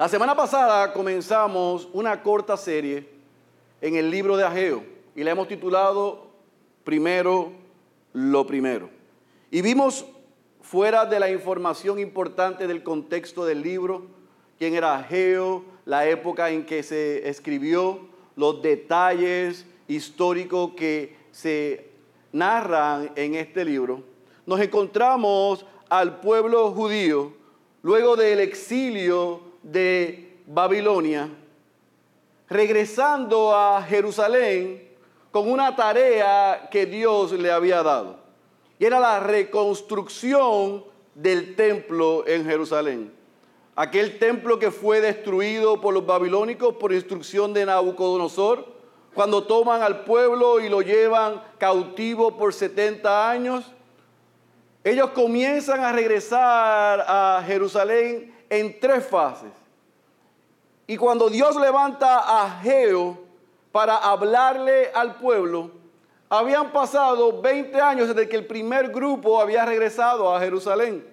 La semana pasada comenzamos una corta serie en el libro de Ageo y la hemos titulado Primero lo primero. Y vimos fuera de la información importante del contexto del libro, quién era Ageo, la época en que se escribió, los detalles históricos que se narran en este libro, nos encontramos al pueblo judío luego del exilio de Babilonia, regresando a Jerusalén con una tarea que Dios le había dado. Y era la reconstrucción del templo en Jerusalén. Aquel templo que fue destruido por los babilónicos por instrucción de Nabucodonosor, cuando toman al pueblo y lo llevan cautivo por 70 años, ellos comienzan a regresar a Jerusalén en tres fases. Y cuando Dios levanta a Geo para hablarle al pueblo, habían pasado 20 años desde que el primer grupo había regresado a Jerusalén.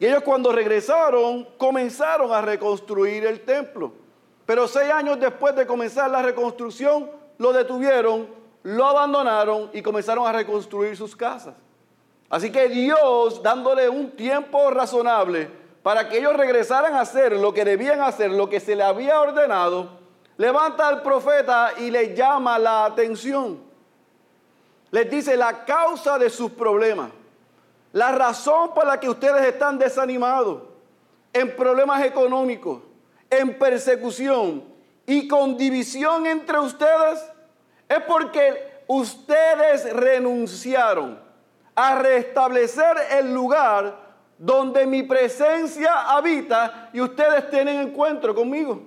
Y ellos cuando regresaron comenzaron a reconstruir el templo. Pero seis años después de comenzar la reconstrucción, lo detuvieron, lo abandonaron y comenzaron a reconstruir sus casas. Así que Dios, dándole un tiempo razonable para que ellos regresaran a hacer lo que debían hacer, lo que se le había ordenado, levanta al profeta y le llama la atención. Les dice la causa de sus problemas, la razón por la que ustedes están desanimados, en problemas económicos, en persecución y con división entre ustedes, es porque ustedes renunciaron a restablecer el lugar donde mi presencia habita y ustedes tienen encuentro conmigo.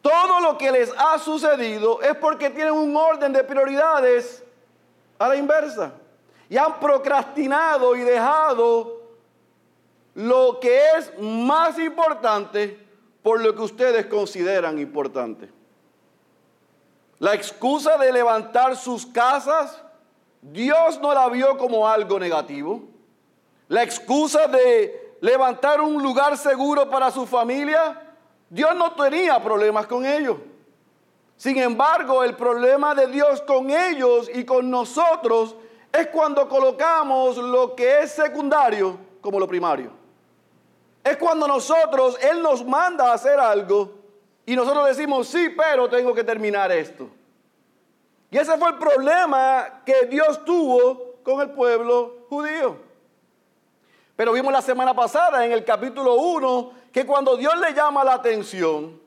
Todo lo que les ha sucedido es porque tienen un orden de prioridades a la inversa. Y han procrastinado y dejado lo que es más importante por lo que ustedes consideran importante. La excusa de levantar sus casas, Dios no la vio como algo negativo. La excusa de levantar un lugar seguro para su familia, Dios no tenía problemas con ellos. Sin embargo, el problema de Dios con ellos y con nosotros es cuando colocamos lo que es secundario como lo primario. Es cuando nosotros, Él nos manda a hacer algo y nosotros decimos, sí, pero tengo que terminar esto. Y ese fue el problema que Dios tuvo con el pueblo judío. Pero vimos la semana pasada en el capítulo 1 que cuando Dios le llama la atención,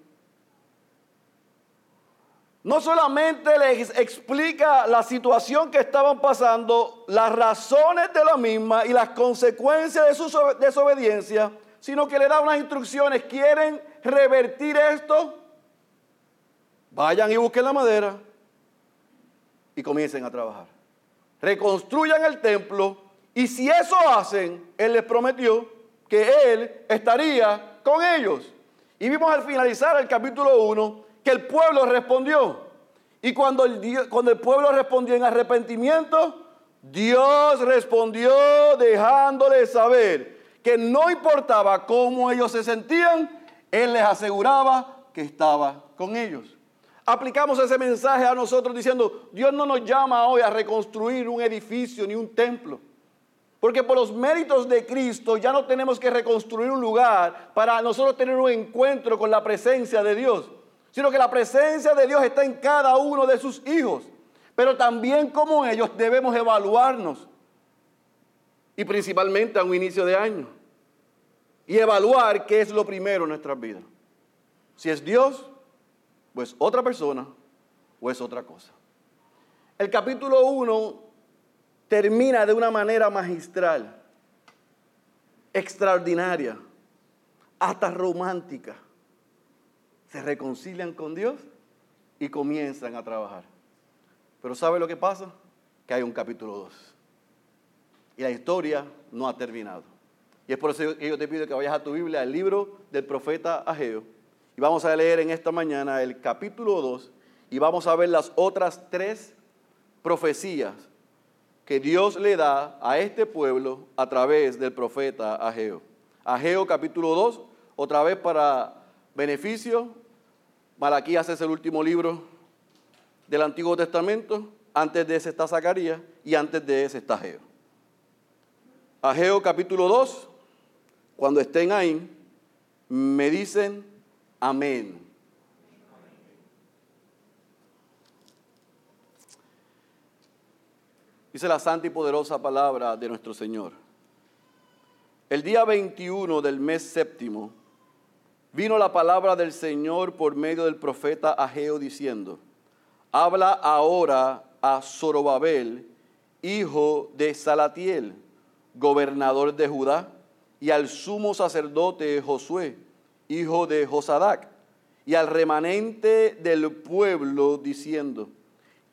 no solamente les explica la situación que estaban pasando, las razones de la misma y las consecuencias de su desobediencia, sino que le da unas instrucciones. ¿Quieren revertir esto? Vayan y busquen la madera y comiencen a trabajar. Reconstruyan el templo y si eso hacen, Él les prometió que Él estaría con ellos. Y vimos al finalizar el capítulo 1 que el pueblo respondió. Y cuando el, cuando el pueblo respondió en arrepentimiento, Dios respondió dejándoles saber que no importaba cómo ellos se sentían, Él les aseguraba que estaba con ellos. Aplicamos ese mensaje a nosotros diciendo, Dios no nos llama hoy a reconstruir un edificio ni un templo. Porque por los méritos de Cristo ya no tenemos que reconstruir un lugar para nosotros tener un encuentro con la presencia de Dios, sino que la presencia de Dios está en cada uno de sus hijos. Pero también como ellos debemos evaluarnos, y principalmente a un inicio de año, y evaluar qué es lo primero en nuestras vidas. Si es Dios, pues otra persona, o es otra cosa. El capítulo 1 termina de una manera magistral, extraordinaria, hasta romántica. Se reconcilian con Dios y comienzan a trabajar. Pero ¿sabe lo que pasa? Que hay un capítulo 2. Y la historia no ha terminado. Y es por eso que yo te pido que vayas a tu Biblia, al libro del profeta Ageo. Y vamos a leer en esta mañana el capítulo 2 y vamos a ver las otras tres profecías que Dios le da a este pueblo a través del profeta Ageo. Ageo capítulo 2, Otra vez para beneficio, Malaquías es el último libro del Antiguo Testamento. Antes de ese está Zacarías y antes de ese está Ageo. Ageo capítulo 2, cuando estén ahí, me dicen amén. Dice la santa y poderosa palabra de nuestro Señor. El día 21 del mes séptimo vino la palabra del Señor por medio del profeta Ageo diciendo, habla ahora a Zorobabel, hijo de Salatiel, gobernador de Judá, y al sumo sacerdote Josué, hijo de Josadac, y al remanente del pueblo diciendo,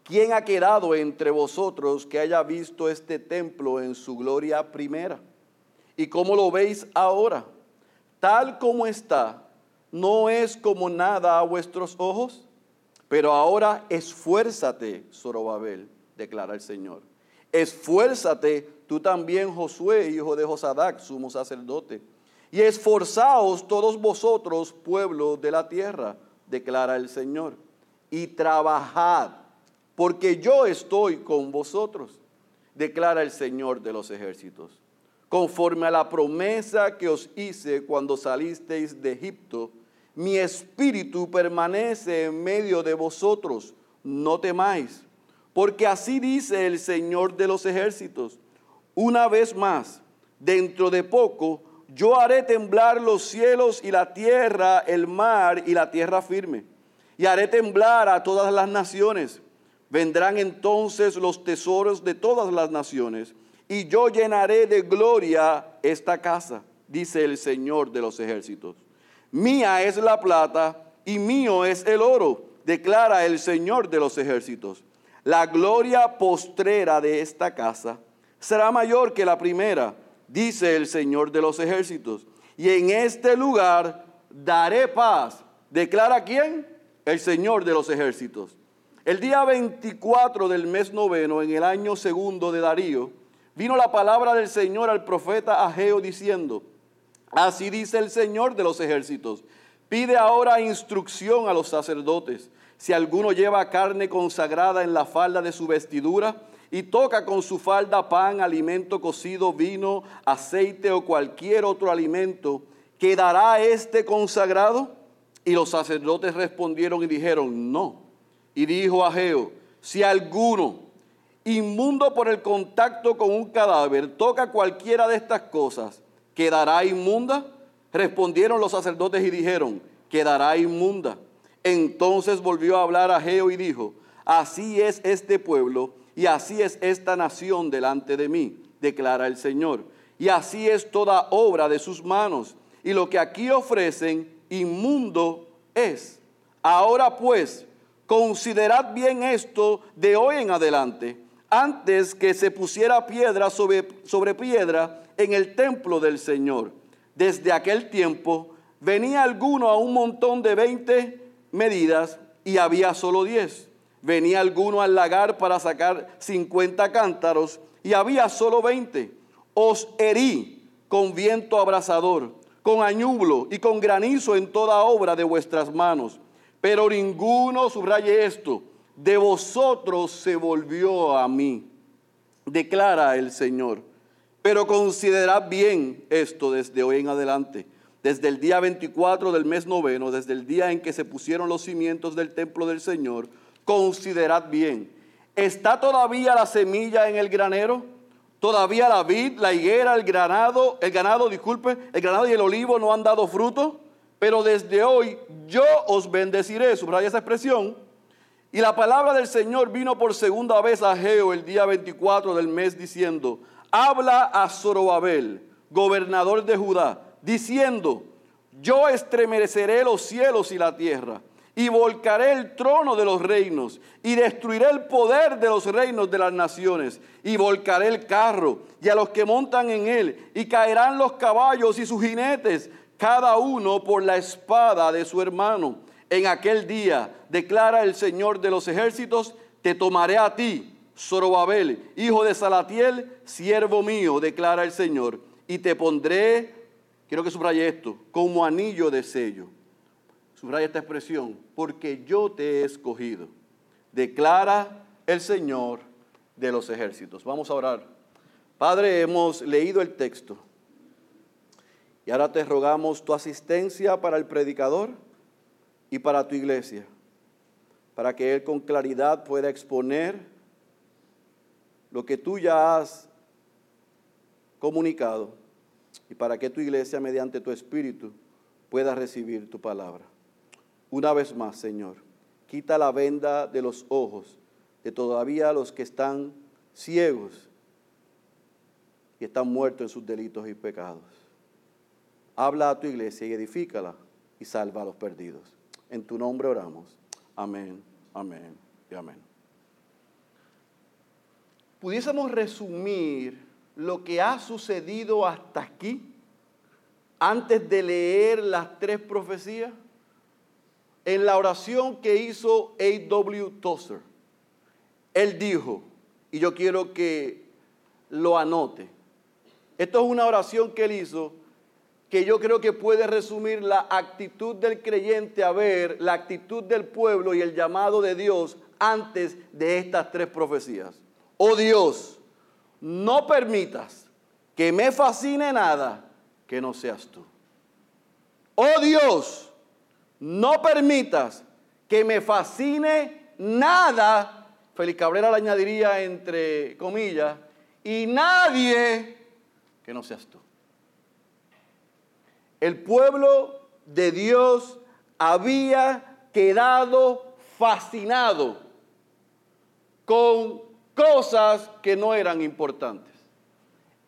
¿Quién ha quedado entre vosotros que haya visto este templo en su gloria primera? ¿Y cómo lo veis ahora? Tal como está, no es como nada a vuestros ojos. Pero ahora esfuérzate, Zorobabel, declara el Señor. Esfuérzate tú también, Josué, hijo de Josadac, sumo sacerdote. Y esforzaos todos vosotros, pueblo de la tierra, declara el Señor. Y trabajad porque yo estoy con vosotros, declara el Señor de los ejércitos. Conforme a la promesa que os hice cuando salisteis de Egipto, mi espíritu permanece en medio de vosotros, no temáis, porque así dice el Señor de los ejércitos. Una vez más, dentro de poco, yo haré temblar los cielos y la tierra, el mar y la tierra firme, y haré temblar a todas las naciones Vendrán entonces los tesoros de todas las naciones, y yo llenaré de gloria esta casa, dice el Señor de los ejércitos. Mía es la plata y mío es el oro, declara el Señor de los ejércitos. La gloria postrera de esta casa será mayor que la primera, dice el Señor de los ejércitos. Y en este lugar daré paz. ¿Declara quién? El Señor de los ejércitos. El día 24 del mes noveno, en el año segundo de Darío, vino la palabra del Señor al profeta Ageo diciendo, así dice el Señor de los ejércitos, pide ahora instrucción a los sacerdotes. Si alguno lleva carne consagrada en la falda de su vestidura y toca con su falda pan, alimento cocido, vino, aceite o cualquier otro alimento, ¿quedará este consagrado? Y los sacerdotes respondieron y dijeron, no y dijo a Geo, si alguno inmundo por el contacto con un cadáver toca cualquiera de estas cosas, ¿quedará inmunda? Respondieron los sacerdotes y dijeron, quedará inmunda. Entonces volvió a hablar a Geo y dijo, así es este pueblo y así es esta nación delante de mí, declara el Señor. Y así es toda obra de sus manos. Y lo que aquí ofrecen, inmundo es. Ahora pues, Considerad bien esto de hoy en adelante, antes que se pusiera piedra sobre, sobre piedra en el templo del Señor. Desde aquel tiempo venía alguno a un montón de 20 medidas y había solo 10. Venía alguno al lagar para sacar 50 cántaros y había solo 20. Os herí con viento abrasador, con añublo y con granizo en toda obra de vuestras manos pero ninguno, subraye esto, de vosotros se volvió a mí, declara el Señor. Pero considerad bien esto desde hoy en adelante, desde el día 24 del mes noveno, desde el día en que se pusieron los cimientos del templo del Señor, considerad bien. ¿Está todavía la semilla en el granero? ¿Todavía la vid, la higuera, el granado, el ganado, disculpe, el granado y el olivo no han dado fruto? Pero desde hoy yo os bendeciré. Subraya esa expresión. Y la palabra del Señor vino por segunda vez a Geo el día 24 del mes diciendo, habla a Zorobabel, gobernador de Judá, diciendo, yo estremeceré los cielos y la tierra, y volcaré el trono de los reinos, y destruiré el poder de los reinos de las naciones, y volcaré el carro, y a los que montan en él, y caerán los caballos y sus jinetes, cada uno por la espada de su hermano. En aquel día, declara el Señor de los ejércitos, te tomaré a ti, Zorobabel, hijo de Salatiel, siervo mío, declara el Señor, y te pondré quiero que subraye esto, como anillo de sello. Subraya esta expresión, porque yo te he escogido, declara el Señor de los ejércitos. Vamos a orar. Padre, hemos leído el texto y ahora te rogamos tu asistencia para el predicador y para tu iglesia, para que él con claridad pueda exponer lo que tú ya has comunicado y para que tu iglesia mediante tu espíritu pueda recibir tu palabra. Una vez más, Señor, quita la venda de los ojos de todavía los que están ciegos y están muertos en sus delitos y pecados. Habla a tu iglesia y edifícala y salva a los perdidos. En tu nombre oramos. Amén, amén y amén. Pudiésemos resumir lo que ha sucedido hasta aquí, antes de leer las tres profecías, en la oración que hizo A.W. Tozer. Él dijo, y yo quiero que lo anote, esto es una oración que él hizo que yo creo que puede resumir la actitud del creyente a ver la actitud del pueblo y el llamado de Dios antes de estas tres profecías. Oh Dios, no permitas que me fascine nada que no seas tú. Oh Dios, no permitas que me fascine nada, Félix Cabrera le añadiría entre comillas, y nadie que no seas tú. El pueblo de Dios había quedado fascinado con cosas que no eran importantes.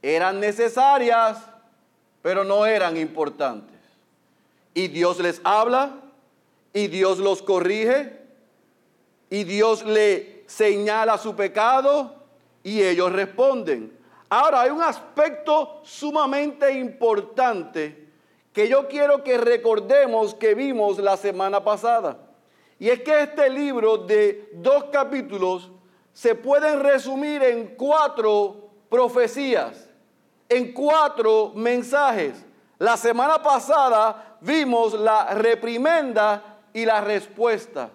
Eran necesarias, pero no eran importantes. Y Dios les habla, y Dios los corrige, y Dios le señala su pecado, y ellos responden. Ahora, hay un aspecto sumamente importante que yo quiero que recordemos que vimos la semana pasada. Y es que este libro de dos capítulos se pueden resumir en cuatro profecías, en cuatro mensajes. La semana pasada vimos la reprimenda y la respuesta.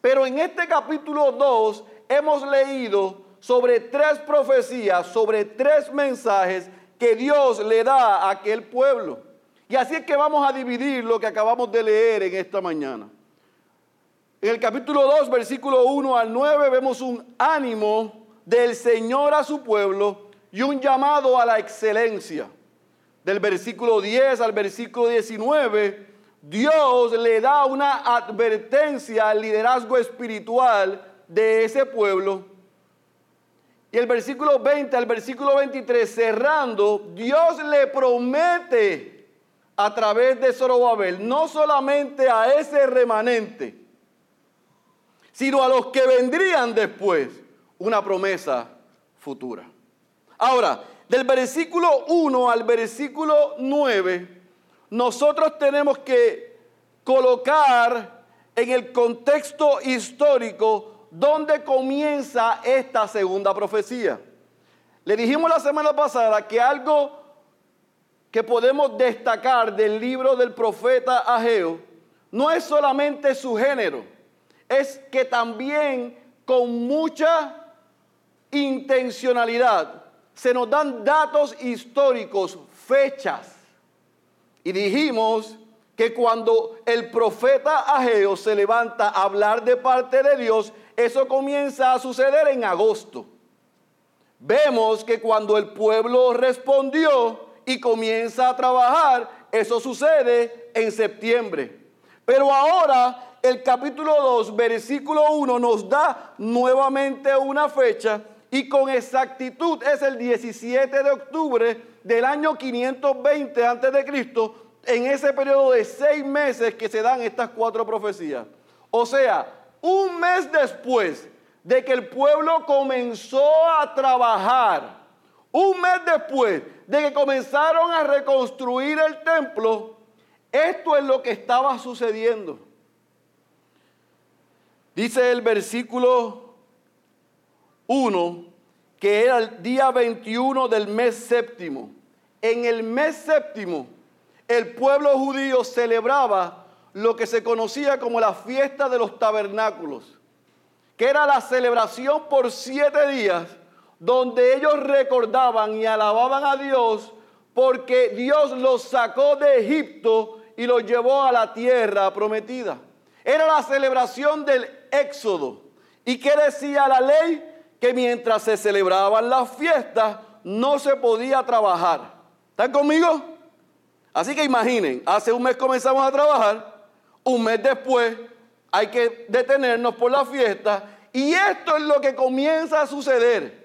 Pero en este capítulo 2 hemos leído sobre tres profecías, sobre tres mensajes que Dios le da a aquel pueblo. Y así es que vamos a dividir lo que acabamos de leer en esta mañana. En el capítulo 2, versículo 1 al 9, vemos un ánimo del Señor a su pueblo y un llamado a la excelencia. Del versículo 10 al versículo 19, Dios le da una advertencia al liderazgo espiritual de ese pueblo. Y el versículo 20 al versículo 23, cerrando, Dios le promete a través de Zorobabel, no solamente a ese remanente, sino a los que vendrían después, una promesa futura. Ahora, del versículo 1 al versículo 9, nosotros tenemos que colocar en el contexto histórico donde comienza esta segunda profecía. Le dijimos la semana pasada que algo que podemos destacar del libro del profeta Ageo no es solamente su género, es que también con mucha intencionalidad se nos dan datos históricos, fechas. Y dijimos que cuando el profeta Ageo se levanta a hablar de parte de Dios, eso comienza a suceder en agosto. Vemos que cuando el pueblo respondió y comienza a trabajar, eso sucede en septiembre. Pero ahora el capítulo 2, versículo 1 nos da nuevamente una fecha y con exactitud es el 17 de octubre del año 520 a.C., en ese periodo de seis meses que se dan estas cuatro profecías. O sea, un mes después de que el pueblo comenzó a trabajar, un mes después de que comenzaron a reconstruir el templo, esto es lo que estaba sucediendo. Dice el versículo 1 que era el día 21 del mes séptimo. En el mes séptimo el pueblo judío celebraba lo que se conocía como la fiesta de los tabernáculos, que era la celebración por siete días donde ellos recordaban y alababan a Dios porque Dios los sacó de Egipto y los llevó a la tierra prometida. Era la celebración del éxodo. ¿Y qué decía la ley? Que mientras se celebraban las fiestas no se podía trabajar. ¿Están conmigo? Así que imaginen, hace un mes comenzamos a trabajar, un mes después hay que detenernos por la fiesta y esto es lo que comienza a suceder,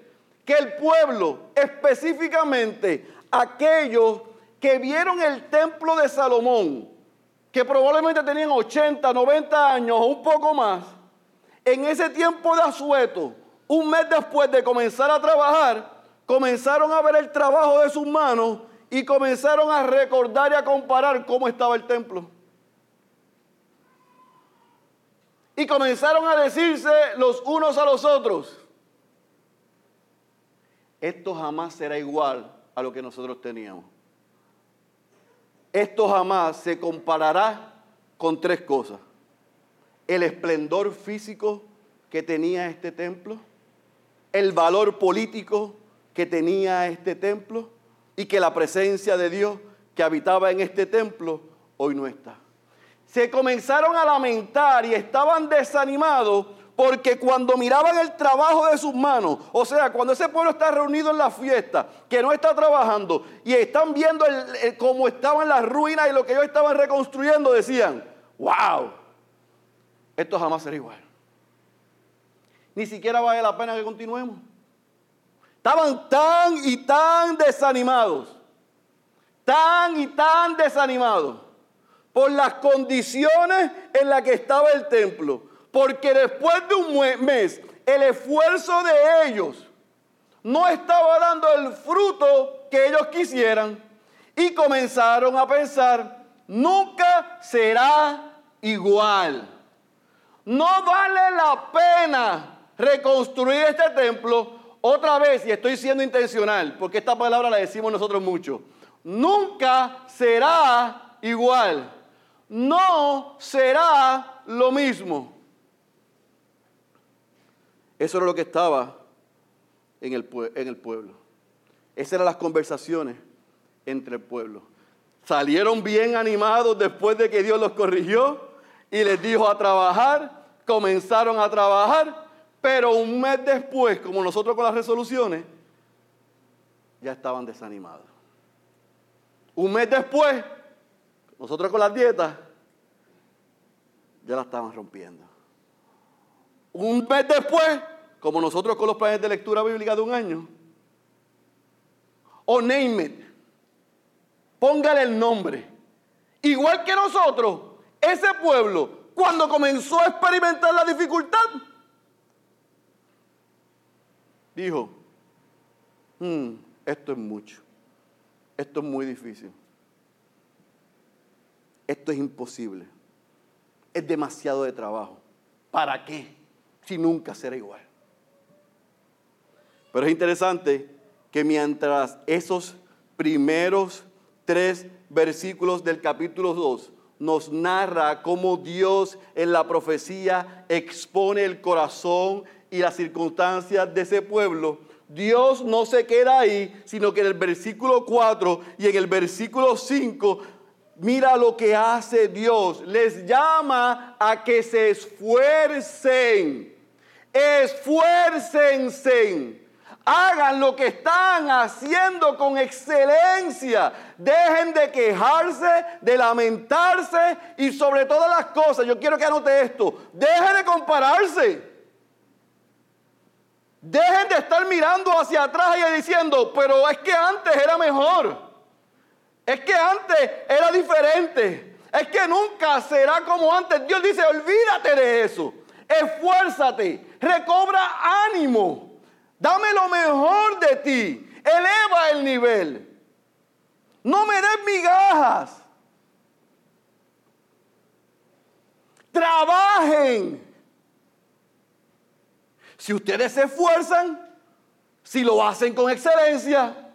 que el pueblo, específicamente aquellos que vieron el templo de Salomón, que probablemente tenían 80, 90 años o un poco más, en ese tiempo de asueto, un mes después de comenzar a trabajar, comenzaron a ver el trabajo de sus manos y comenzaron a recordar y a comparar cómo estaba el templo. Y comenzaron a decirse los unos a los otros, esto jamás será igual a lo que nosotros teníamos. Esto jamás se comparará con tres cosas. El esplendor físico que tenía este templo, el valor político que tenía este templo y que la presencia de Dios que habitaba en este templo hoy no está. Se comenzaron a lamentar y estaban desanimados porque cuando miraban el trabajo de sus manos, o sea, cuando ese pueblo está reunido en la fiesta, que no está trabajando, y están viendo cómo estaban las ruinas y lo que ellos estaban reconstruyendo, decían, wow, esto jamás será igual. Ni siquiera vale la pena que continuemos. Estaban tan y tan desanimados, tan y tan desanimados por las condiciones en las que estaba el templo porque después de un mes, el esfuerzo de ellos no estaba dando el fruto que ellos quisieran. Y comenzaron a pensar, nunca será igual. No vale la pena reconstruir este templo otra vez, y estoy siendo intencional, porque esta palabra la decimos nosotros mucho. Nunca será igual. No será lo mismo. Eso era lo que estaba en el, en el pueblo. Esas eran las conversaciones entre el pueblo. Salieron bien animados después de que Dios los corrigió y les dijo a trabajar, comenzaron a trabajar, pero un mes después, como nosotros con las resoluciones, ya estaban desanimados. Un mes después, nosotros con las dietas, ya la estaban rompiendo. Un mes después, como nosotros con los planes de lectura bíblica de un año, o name it, póngale el nombre. Igual que nosotros, ese pueblo, cuando comenzó a experimentar la dificultad, dijo, hmm, esto es mucho, esto es muy difícil, esto es imposible, es demasiado de trabajo. ¿Para qué? Si nunca será igual. Pero es interesante que mientras esos primeros tres versículos del capítulo 2 nos narra cómo Dios en la profecía expone el corazón y las circunstancias de ese pueblo, Dios no se queda ahí, sino que en el versículo 4 y en el versículo 5 mira lo que hace Dios. Les llama a que se esfuercen esfuércense, hagan lo que están haciendo con excelencia, dejen de quejarse, de lamentarse y sobre todas las cosas, yo quiero que anote esto, dejen de compararse. Dejen de estar mirando hacia atrás y diciendo, pero es que antes era mejor. Es que antes era diferente. Es que nunca será como antes. Dios dice, olvídate de eso. Esfuérzate recobra ánimo, dame lo mejor de ti, eleva el nivel. No me des migajas. Trabajen. Si ustedes se esfuerzan, si lo hacen con excelencia,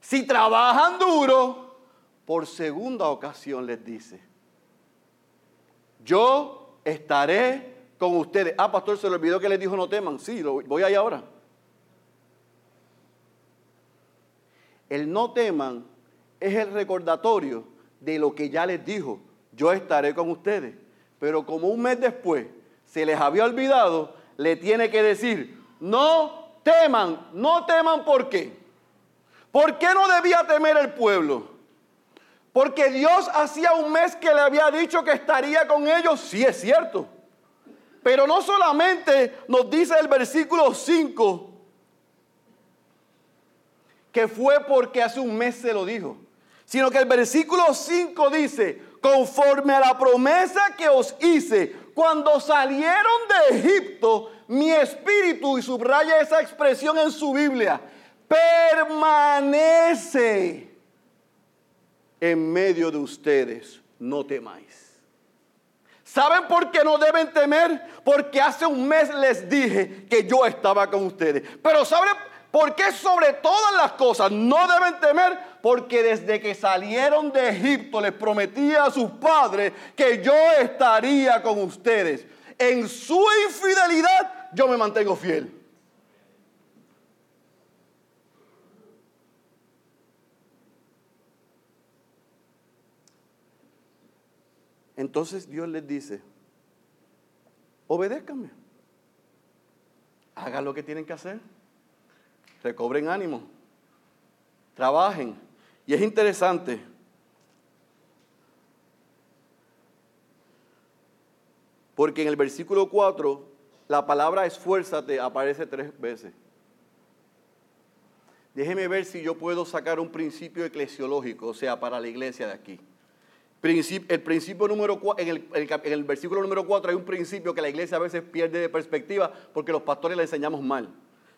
si trabajan duro, por segunda ocasión les dice, yo estaré con ustedes. Ah, pastor, se le olvidó que les dijo no teman. Sí, voy ahí ahora. El no teman es el recordatorio de lo que ya les dijo. Yo estaré con ustedes. Pero como un mes después se les había olvidado, le tiene que decir, no teman, no teman por qué. ¿Por qué no debía temer el pueblo? Porque Dios hacía un mes que le había dicho que estaría con ellos, sí es cierto. Pero no solamente nos dice el versículo 5 que fue porque hace un mes se lo dijo, sino que el versículo 5 dice, conforme a la promesa que os hice cuando salieron de Egipto, mi espíritu, y subraya esa expresión en su Biblia, permanece en medio de ustedes, no temáis. ¿Saben por qué no deben temer? Porque hace un mes les dije que yo estaba con ustedes. Pero ¿saben por qué sobre todas las cosas no deben temer? Porque desde que salieron de Egipto les prometí a sus padres que yo estaría con ustedes. En su infidelidad yo me mantengo fiel. Entonces Dios les dice, obedézcanme, hagan lo que tienen que hacer, recobren ánimo, trabajen. Y es interesante, porque en el versículo 4 la palabra esfuérzate aparece tres veces. Déjeme ver si yo puedo sacar un principio eclesiológico, o sea, para la iglesia de aquí el principio número en el, en el versículo número 4 hay un principio que la iglesia a veces pierde de perspectiva porque los pastores le enseñamos mal.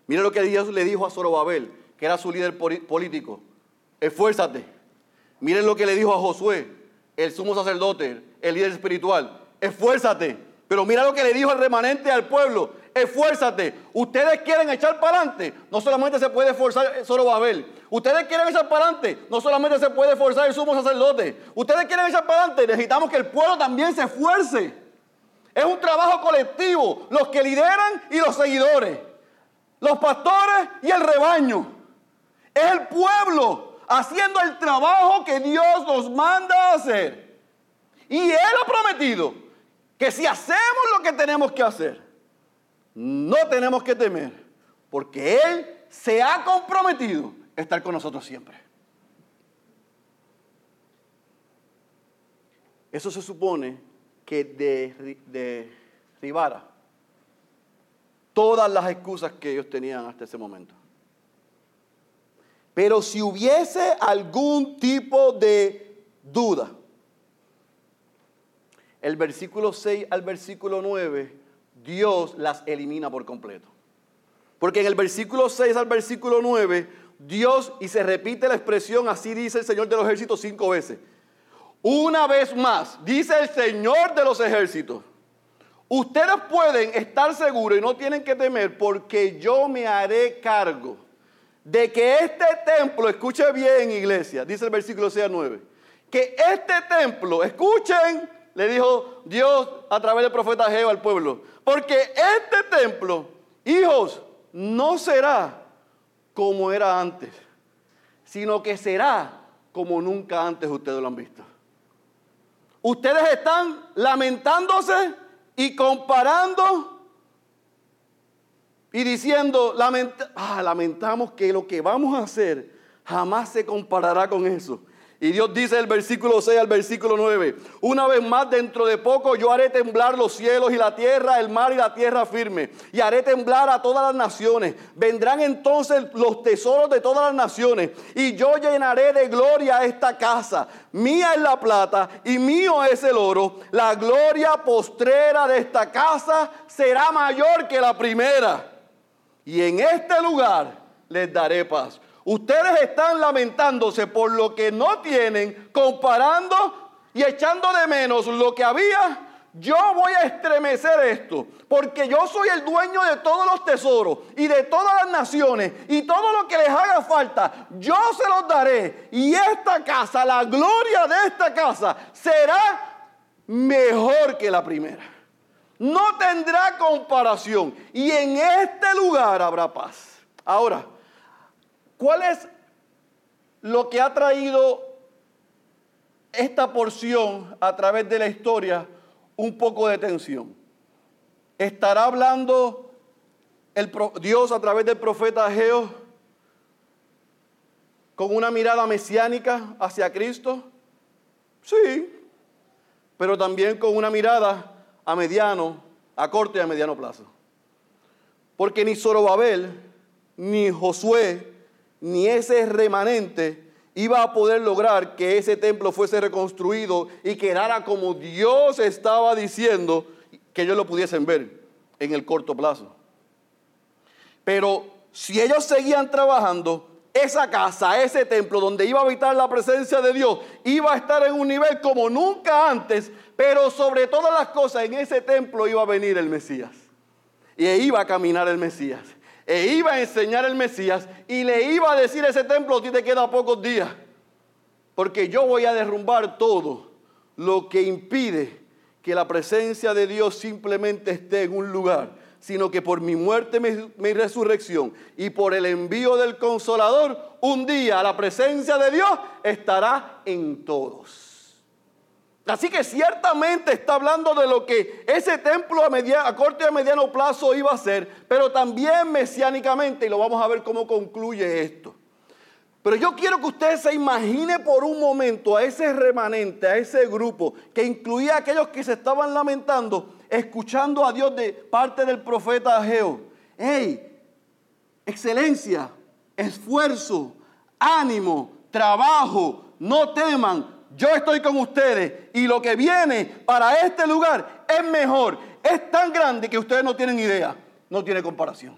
Mira lo que Dios le dijo a Zorobabel, que era su líder político. Esfuérzate. Miren lo que le dijo a Josué, el sumo sacerdote, el líder espiritual. Esfuérzate. Pero mira lo que le dijo el remanente al pueblo esfuérzate. Ustedes quieren echar para adelante, no solamente se puede esforzar solo Babel. Ustedes quieren echar para adelante, no solamente se puede esforzar el sumo sacerdote. Ustedes quieren echar para adelante, necesitamos que el pueblo también se esfuerce. Es un trabajo colectivo, los que lideran y los seguidores, los pastores y el rebaño. Es el pueblo haciendo el trabajo que Dios nos manda a hacer. Y Él ha prometido que si hacemos lo que tenemos que hacer, no tenemos que temer, porque Él se ha comprometido a estar con nosotros siempre. Eso se supone que derribara todas las excusas que ellos tenían hasta ese momento. Pero si hubiese algún tipo de duda, el versículo 6 al versículo 9 Dios las elimina por completo. Porque en el versículo 6 al versículo 9, Dios, y se repite la expresión, así dice el Señor de los ejércitos cinco veces. Una vez más, dice el Señor de los ejércitos, ustedes pueden estar seguros y no tienen que temer porque yo me haré cargo de que este templo, escuche bien iglesia, dice el versículo 6 al 9, que este templo, escuchen, le dijo Dios a través del profeta Jehová al pueblo. Porque este templo, hijos, no será como era antes, sino que será como nunca antes ustedes lo han visto. Ustedes están lamentándose y comparando y diciendo, ah, lamentamos que lo que vamos a hacer jamás se comparará con eso. Y Dios dice el versículo 6 al versículo 9, una vez más dentro de poco yo haré temblar los cielos y la tierra, el mar y la tierra firme, y haré temblar a todas las naciones. Vendrán entonces los tesoros de todas las naciones, y yo llenaré de gloria esta casa. Mía es la plata y mío es el oro. La gloria postrera de esta casa será mayor que la primera. Y en este lugar les daré paz. Ustedes están lamentándose por lo que no tienen, comparando y echando de menos lo que había. yo voy a estremecer esto, porque yo soy el dueño de todos los tesoros y de todas las naciones y todo lo que les haga falta, yo se los daré. Y esta casa, la gloria de esta casa, será mejor que la primera. No tendrá comparación. Y en este lugar habrá paz. Ahora, ¿cuál es lo que ha traído esta porción a través de la historia? un poco de tensión. ¿Estará hablando Dios a través del profeta Ageo con una mirada mesiánica hacia Cristo? Sí, pero también con una mirada a mediano, a corto y a mediano plazo. Porque ni Zorobabel, ni Josué, ni ese remanente iba a poder lograr que ese templo fuese reconstruido y quedara como Dios estaba diciendo que ellos lo pudiesen ver en el corto plazo. Pero si ellos seguían trabajando, esa casa, ese templo donde iba a habitar la presencia de Dios, iba a estar en un nivel como nunca antes, pero sobre todas las cosas en ese templo iba a venir el Mesías. Y iba a caminar el Mesías e iba a enseñar el Mesías y le iba a decir a ese templo, a ti te queda pocos días, porque yo voy a derrumbar todo lo que impide que la presencia de Dios simplemente esté en un lugar, sino que por mi muerte, mi, mi resurrección y por el envío del consolador, un día la presencia de Dios estará en todos. Así que ciertamente está hablando de lo que ese templo a, corto y a mediano plazo iba a ser, pero también mesiánicamente, y lo vamos a ver cómo concluye esto. Pero yo quiero que usted se imagine por un momento a ese remanente, a ese grupo, que incluía a aquellos que se estaban lamentando, escuchando a Dios de parte del profeta Ageo. ¡Hey! Excelencia, esfuerzo, ánimo, trabajo, no teman, yo estoy con ustedes y lo que viene para este lugar es mejor, es tan grande que ustedes no tienen idea, no tiene comparación.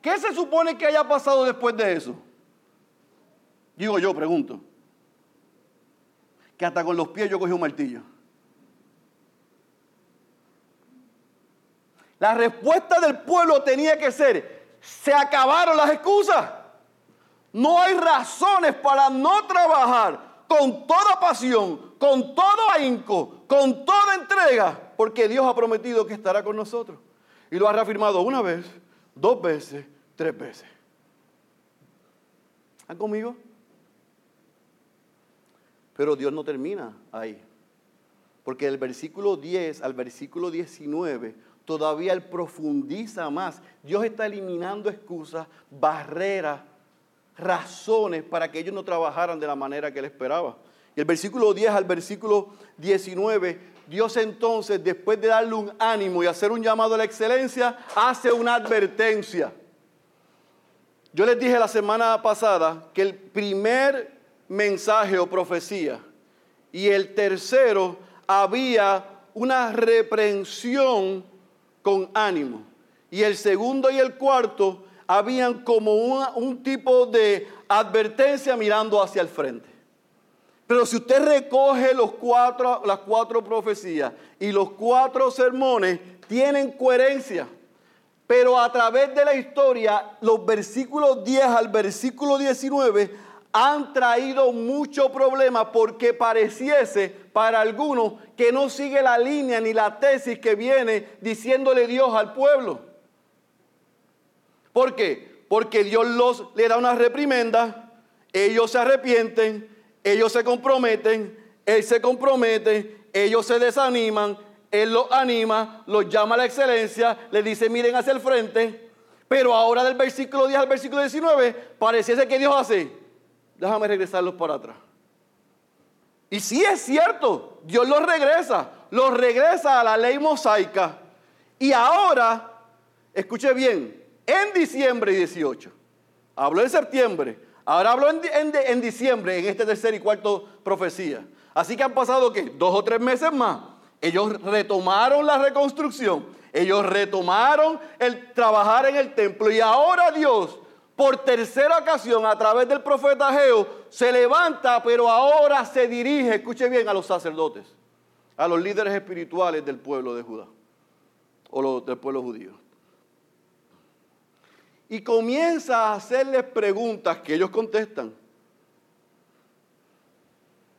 ¿Qué se supone que haya pasado después de eso? Digo yo, pregunto. Que hasta con los pies yo cogí un martillo. La respuesta del pueblo tenía que ser, se acabaron las excusas. No hay razones para no trabajar con toda pasión, con todo ahínco, con toda entrega, porque Dios ha prometido que estará con nosotros. Y lo ha reafirmado una vez, dos veces, tres veces. ¿Están conmigo? Pero Dios no termina ahí. Porque del versículo 10 al versículo 19 todavía Él profundiza más. Dios está eliminando excusas, barreras, razones para que ellos no trabajaran de la manera que él esperaba. Y el versículo 10 al versículo 19, Dios entonces, después de darle un ánimo y hacer un llamado a la excelencia, hace una advertencia. Yo les dije la semana pasada que el primer mensaje o profecía y el tercero había una reprensión con ánimo. Y el segundo y el cuarto habían como un tipo de advertencia mirando hacia el frente. Pero si usted recoge los cuatro, las cuatro profecías y los cuatro sermones, tienen coherencia. Pero a través de la historia, los versículos 10 al versículo 19 han traído mucho problema porque pareciese para algunos que no sigue la línea ni la tesis que viene diciéndole Dios al pueblo. ¿Por qué? Porque Dios los, le da una reprimenda, ellos se arrepienten, ellos se comprometen, Él se compromete, ellos se desaniman, Él los anima, los llama a la excelencia, les dice miren hacia el frente, pero ahora del versículo 10 al versículo 19 pareciese que Dios hace, déjame regresarlos para atrás. Y sí es cierto, Dios los regresa, los regresa a la ley mosaica. Y ahora, escuche bien, en diciembre 18. Habló en septiembre. Ahora habló en, diciembre, en este tercer y cuarto profecía. Así que han pasado, ¿qué? Dos o tres meses más. Ellos retomaron la reconstrucción. Ellos retomaron el trabajar en el templo. Y ahora Dios, por tercera ocasión, a través del profeta Geo, se levanta, pero ahora se dirige, escuche bien, a los sacerdotes. a los líderes espirituales del pueblo de Judá o del pueblo judío. Y comienza a hacerles preguntas que ellos contestan.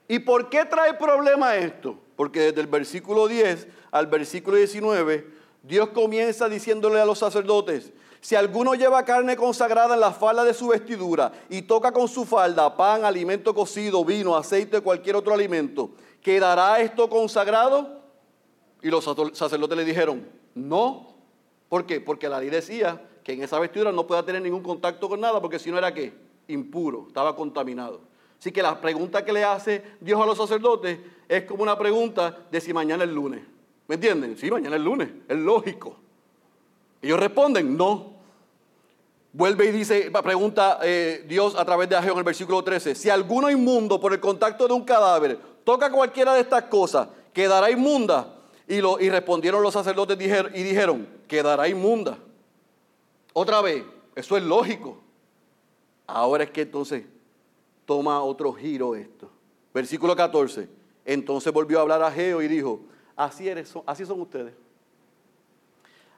¿Y por qué trae problema esto? Porque desde el versículo 10 al versículo 19, Dios comienza diciéndole a los sacerdotes, si alguno lleva carne consagrada en la falda de su vestidura y toca con su falda pan, alimento cocido, vino, aceite, cualquier otro alimento, ¿quedará esto consagrado? Y los sacerdotes le dijeron, no. ¿Por qué? Porque la ley decía que en esa vestidura no pueda tener ningún contacto con nada, porque si no era qué? Impuro, estaba contaminado. Así que la pregunta que le hace Dios a los sacerdotes es como una pregunta de si mañana es lunes. ¿Me entienden? Sí, mañana es lunes, es lógico. Ellos responden, no. Vuelve y dice, pregunta eh, Dios a través de Ageo en el versículo 13, si alguno inmundo por el contacto de un cadáver toca cualquiera de estas cosas, quedará inmunda. Y, lo, y respondieron los sacerdotes y dijeron, quedará inmunda. Otra vez, eso es lógico. Ahora es que entonces toma otro giro esto. Versículo 14. Entonces volvió a hablar a Geo y dijo, así, eres, así son ustedes.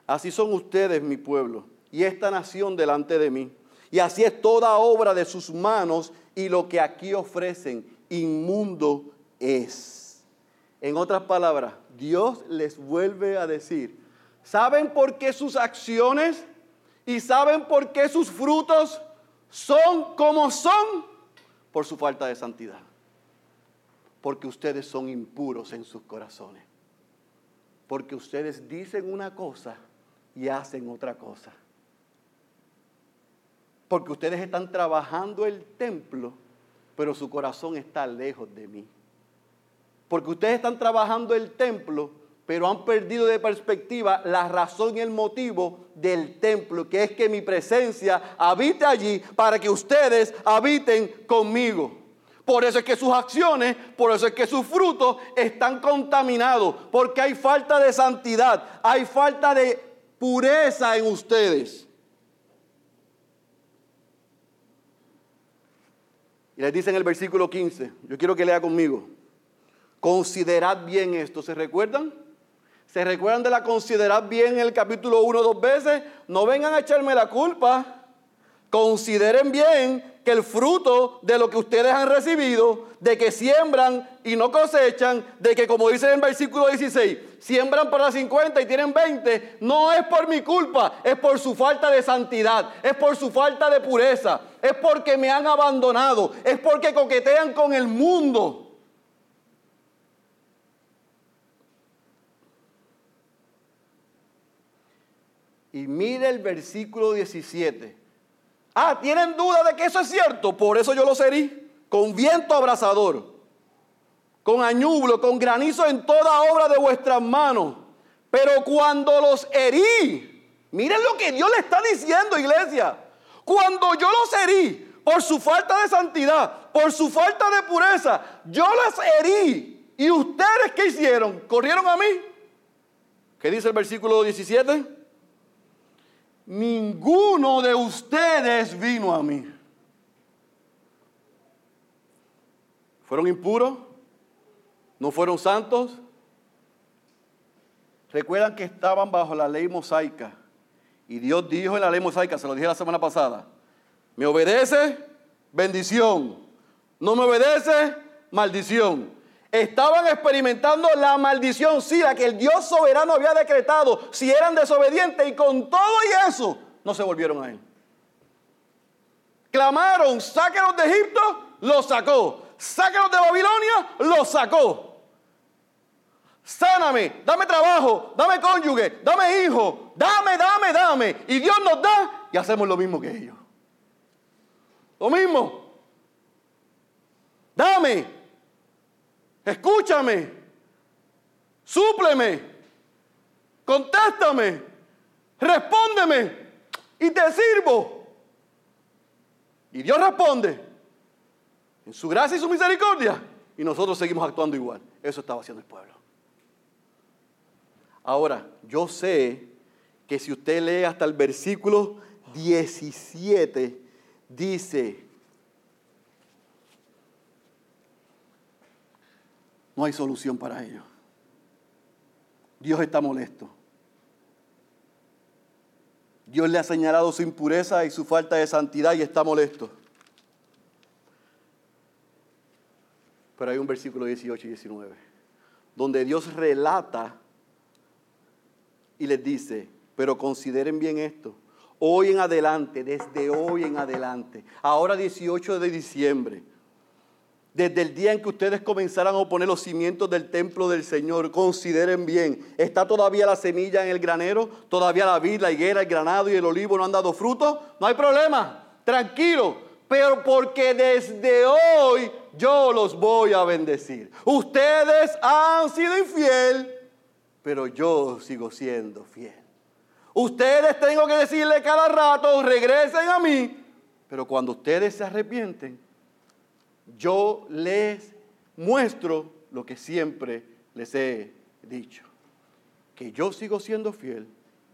Así son ustedes, mi pueblo, y esta nación delante de mí. Y así es toda obra de sus manos y lo que aquí ofrecen, inmundo es. En otras palabras, Dios les vuelve a decir, ¿saben por qué sus acciones y saben por qué sus frutos son como son? Por su falta de santidad. Porque ustedes son impuros en sus corazones. Porque ustedes dicen una cosa y hacen otra cosa. Porque ustedes están trabajando el templo, pero su corazón está lejos de mí. Porque ustedes están trabajando el templo, pero han perdido de perspectiva la razón y el motivo del templo, que es que mi presencia habite allí para que ustedes habiten conmigo. Por eso es que sus acciones, por eso es que sus frutos están contaminados, porque hay falta de santidad, hay falta de pureza en ustedes. Y les dice en el versículo 15, yo quiero que lea conmigo, considerad bien esto, ¿se recuerdan? ¿Se recuerdan de la considerad bien en el capítulo 1 dos veces? No vengan a echarme la culpa. Consideren bien que el fruto de lo que ustedes han recibido, de que siembran y no cosechan, de que como dice en el versículo 16, siembran para 50 y tienen 20, no es por mi culpa, es por su falta de santidad, es por su falta de pureza, es porque me han abandonado, es porque coquetean con el mundo. Y mire el versículo 17. Ah, ¿tienen duda de que eso es cierto? Por eso yo los herí. Con viento abrasador, con añublo, con granizo en toda obra de vuestras manos. Pero cuando los herí, miren lo que Dios le está diciendo, iglesia. Cuando yo los herí por su falta de santidad, por su falta de pureza, yo los herí. ¿Y ustedes qué hicieron? ¿Corrieron a mí? ¿Qué dice el versículo 17? Ninguno de ustedes vino a mí. ¿Fueron impuros? ¿No fueron santos? Recuerdan que estaban bajo la ley mosaica. Y Dios dijo en la ley mosaica, se lo dije la semana pasada, me obedece, bendición. No me obedece, maldición. Estaban experimentando la maldición, sí, la que el Dios soberano había decretado, si eran desobedientes y con todo y eso no se volvieron a él. Clamaron, sáquenos de Egipto, los sacó. Sáquenos de Babilonia, los sacó. Sáname, dame trabajo, dame cónyuge, dame hijo, dame, dame, dame. Y Dios nos da y hacemos lo mismo que ellos. Lo mismo. Dame, escúchame, súpleme, contéstame, respóndeme y te sirvo. Y Dios responde en su gracia y su misericordia y nosotros seguimos actuando igual. Eso estaba haciendo el pueblo. Ahora, yo sé que si usted lee hasta el versículo 17, dice, no hay solución para ello. Dios está molesto. Dios le ha señalado su impureza y su falta de santidad y está molesto. Pero hay un versículo 18 y 19, donde Dios relata y les dice, pero consideren bien esto, hoy en adelante, desde hoy en adelante, ahora 18 de diciembre, desde el día en que ustedes comenzaran a poner los cimientos del templo del Señor, consideren bien, ¿está todavía la semilla en el granero? ¿Todavía la vid, la higuera, el granado y el olivo no han dado fruto? No hay problema, tranquilo, pero porque desde hoy yo los voy a bendecir. Ustedes han sido infiel, pero yo sigo siendo fiel. Ustedes tengo que decirle cada rato, regresen a mí, pero cuando ustedes se arrepienten, yo les muestro lo que siempre les he dicho, que yo sigo siendo fiel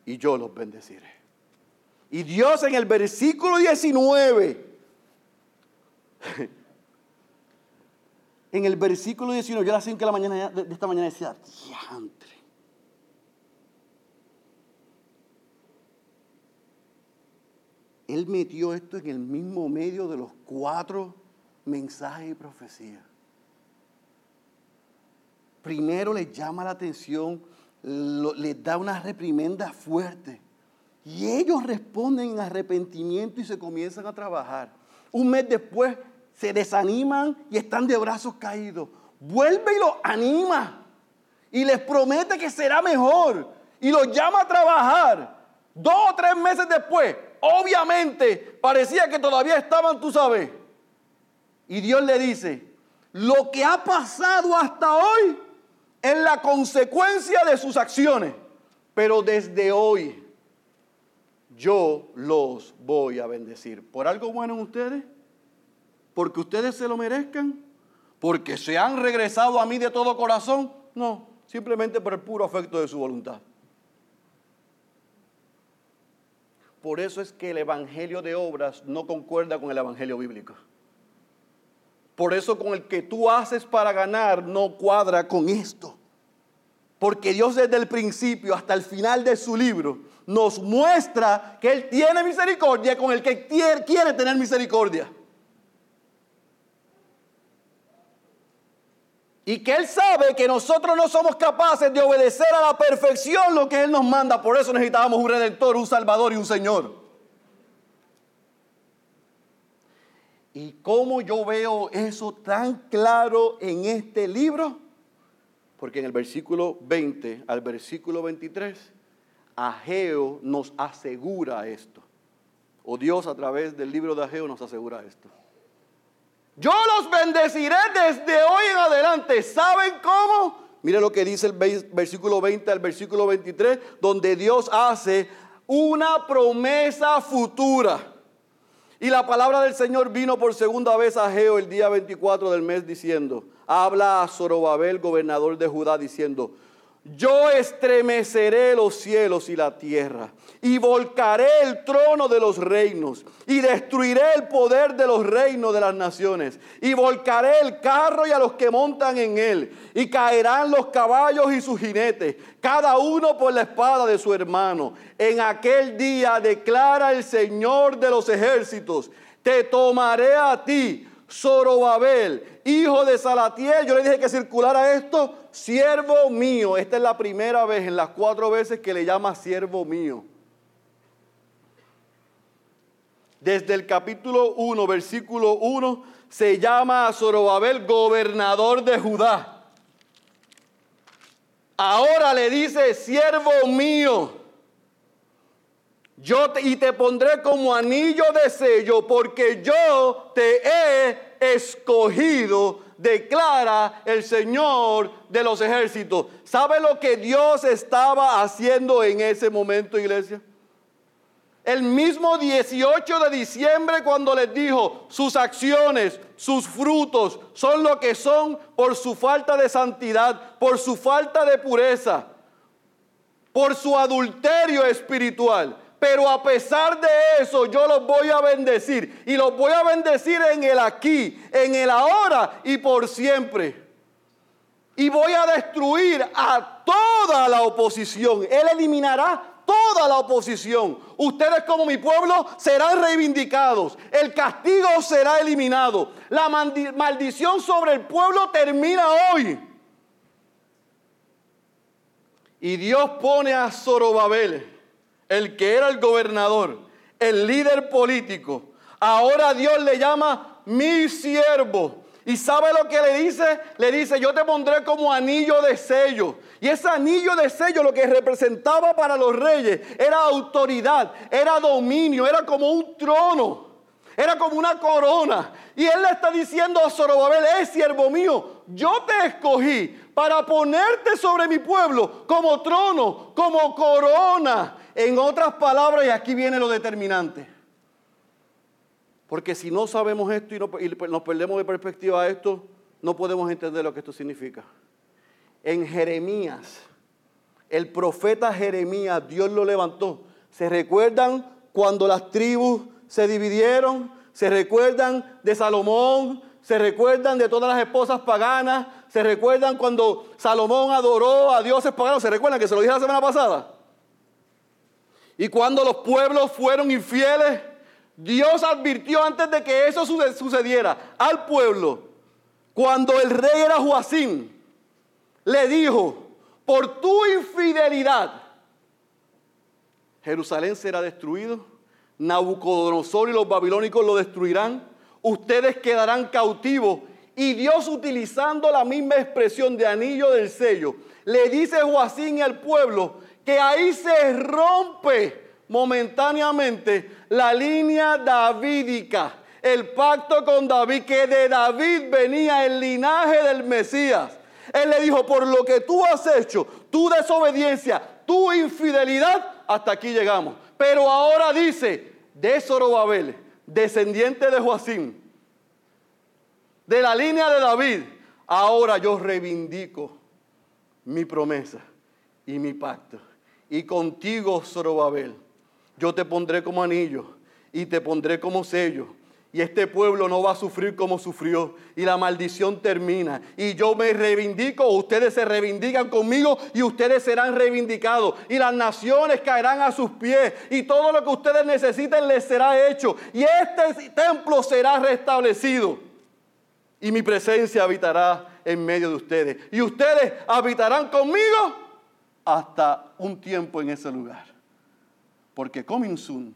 y yo los bendeciré. Y Dios en el versículo 19, en el versículo 19, yo a las 5 de la mañana de esta mañana decía, diantre. Él metió esto en el mismo medio de los cuatro mensaje y profecía. Primero les llama la atención, les da una reprimenda fuerte. Y ellos responden en arrepentimiento y se comienzan a trabajar. Un mes después se desaniman y están de brazos caídos. Vuelve y los anima. Y les promete que será mejor. Y los llama a trabajar. Dos o tres meses después, obviamente parecía que todavía estaban, tú sabes, y Dios le dice, lo que ha pasado hasta hoy es la consecuencia de sus acciones, pero desde hoy yo los voy a bendecir. ¿Por algo bueno en ustedes? ¿Porque ustedes se lo merezcan? ¿Porque se han regresado a mí de todo corazón? No, simplemente por el puro afecto de su voluntad. Por eso es que el Evangelio de obras no concuerda con el Evangelio bíblico. Por eso con el que tú haces para ganar no cuadra con esto. Porque Dios desde el principio hasta el final de su libro nos muestra que Él tiene misericordia con el que quiere tener misericordia. Y que Él sabe que nosotros no somos capaces de obedecer a la perfección lo que Él nos manda. Por eso necesitábamos un redentor, un salvador y un Señor. ¿Y cómo yo veo eso tan claro en este libro? Porque en el versículo 20 al versículo 23, Ageo nos asegura esto. O Dios a través del libro de Ageo nos asegura esto. Yo los bendeciré desde hoy en adelante. ¿Saben cómo? Mire lo que dice el versículo 20 al versículo 23, donde Dios hace una promesa futura. Y la palabra del Señor vino por segunda vez a Geo el día 24 del mes diciendo, habla a Zorobabel, gobernador de Judá, diciendo, yo estremeceré los cielos y la tierra, y volcaré el trono de los reinos, y destruiré el poder de los reinos de las naciones, y volcaré el carro y a los que montan en él, y caerán los caballos y sus jinetes, cada uno por la espada de su hermano. En aquel día declara el Señor de los ejércitos, te tomaré a ti Zorobabel, hijo de Salatiel, yo le dije que circulara esto, siervo mío. Esta es la primera vez en las cuatro veces que le llama siervo mío. Desde el capítulo 1, versículo 1, se llama a Zorobabel gobernador de Judá. Ahora le dice, siervo mío. Yo y te pondré como anillo de sello porque yo te he escogido, declara el Señor de los ejércitos. ¿Sabe lo que Dios estaba haciendo en ese momento, iglesia? El mismo 18 de diciembre cuando les dijo, sus acciones, sus frutos son lo que son por su falta de santidad, por su falta de pureza, por su adulterio espiritual. Pero a pesar de eso, yo los voy a bendecir. Y los voy a bendecir en el aquí, en el ahora y por siempre. y voy a destruir a toda la oposición. Él eliminará toda la oposición. Ustedes como mi pueblo serán reivindicados. El castigo será eliminado. La maldición sobre el pueblo termina hoy. Y Dios pone a Zorobabel, el que era el gobernador, el líder político. Ahora Dios le llama mi siervo. ¿Y sabe lo que le dice? Le dice, yo te pondré como anillo de sello. Y ese anillo de sello lo que representaba para los reyes era autoridad, era dominio, era como un trono, era como una corona. Y él le está diciendo a Zorobabel, es siervo mío, yo te escogí para ponerte sobre mi pueblo como trono, como corona. En otras palabras, y aquí viene lo determinante. Porque si no sabemos esto y, nos perdemos de perspectiva a esto, no podemos entender lo que esto significa. En Jeremías, el profeta Jeremías, Dios lo levantó. ¿Se recuerdan cuando las tribus se dividieron? ¿Se recuerdan de Salomón? ¿Se recuerdan de todas las esposas paganas? ¿Se recuerdan cuando Salomón adoró a dioses paganos? ¿Se recuerdan que se lo dije la semana pasada? Y cuando los pueblos fueron infieles, Dios advirtió antes de que eso sucediera al pueblo, cuando el rey era Joacín, le dijo, por tu infidelidad, Jerusalén será destruido, Nabucodonosor y los babilónicos lo destruirán, ustedes quedarán cautivos. Y Dios utilizando la misma expresión de anillo del sello, le dice Joacín al pueblo que ahí se rompe momentáneamente la línea davídica, el pacto con David, que de David venía el linaje del Mesías. Él le dijo, por lo que tú has hecho, tu desobediencia, tu infidelidad, hasta aquí llegamos. Pero ahora dice, de Zorobabel, descendiente de Joacín, de la línea de David, ahora yo reivindico mi promesa y mi pacto. Y contigo, Zorobabel, yo te pondré como anillo y te pondré como sello. Y este pueblo no va a sufrir como sufrió. Y la maldición termina. Y yo me reivindico, ustedes se reivindican conmigo y ustedes serán reivindicados. Y las naciones caerán a sus pies. Y todo lo que ustedes necesiten les será hecho. Y este templo será restablecido. Y mi presencia habitará en medio de ustedes. Y ustedes habitarán conmigo hasta un tiempo en ese lugar. Porque coming soon,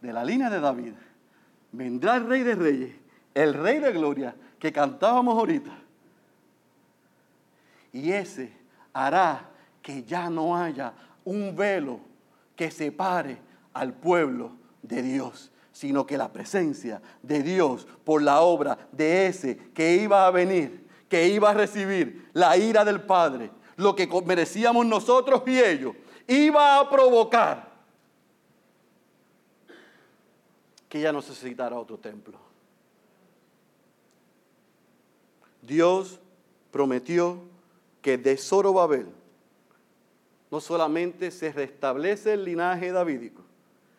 de la línea de David, vendrá el rey de reyes, el rey de gloria que cantábamos ahorita. Y ese hará que ya no haya un velo que separe al pueblo de Dios, sino que la presencia de Dios por la obra de ese que iba a venir, que iba a recibir la ira del Padre, lo que merecíamos nosotros y ellos, iba a provocar que ya no necesitará otro templo. Dios prometió que de Zorobabel no solamente se restablece el linaje davídico,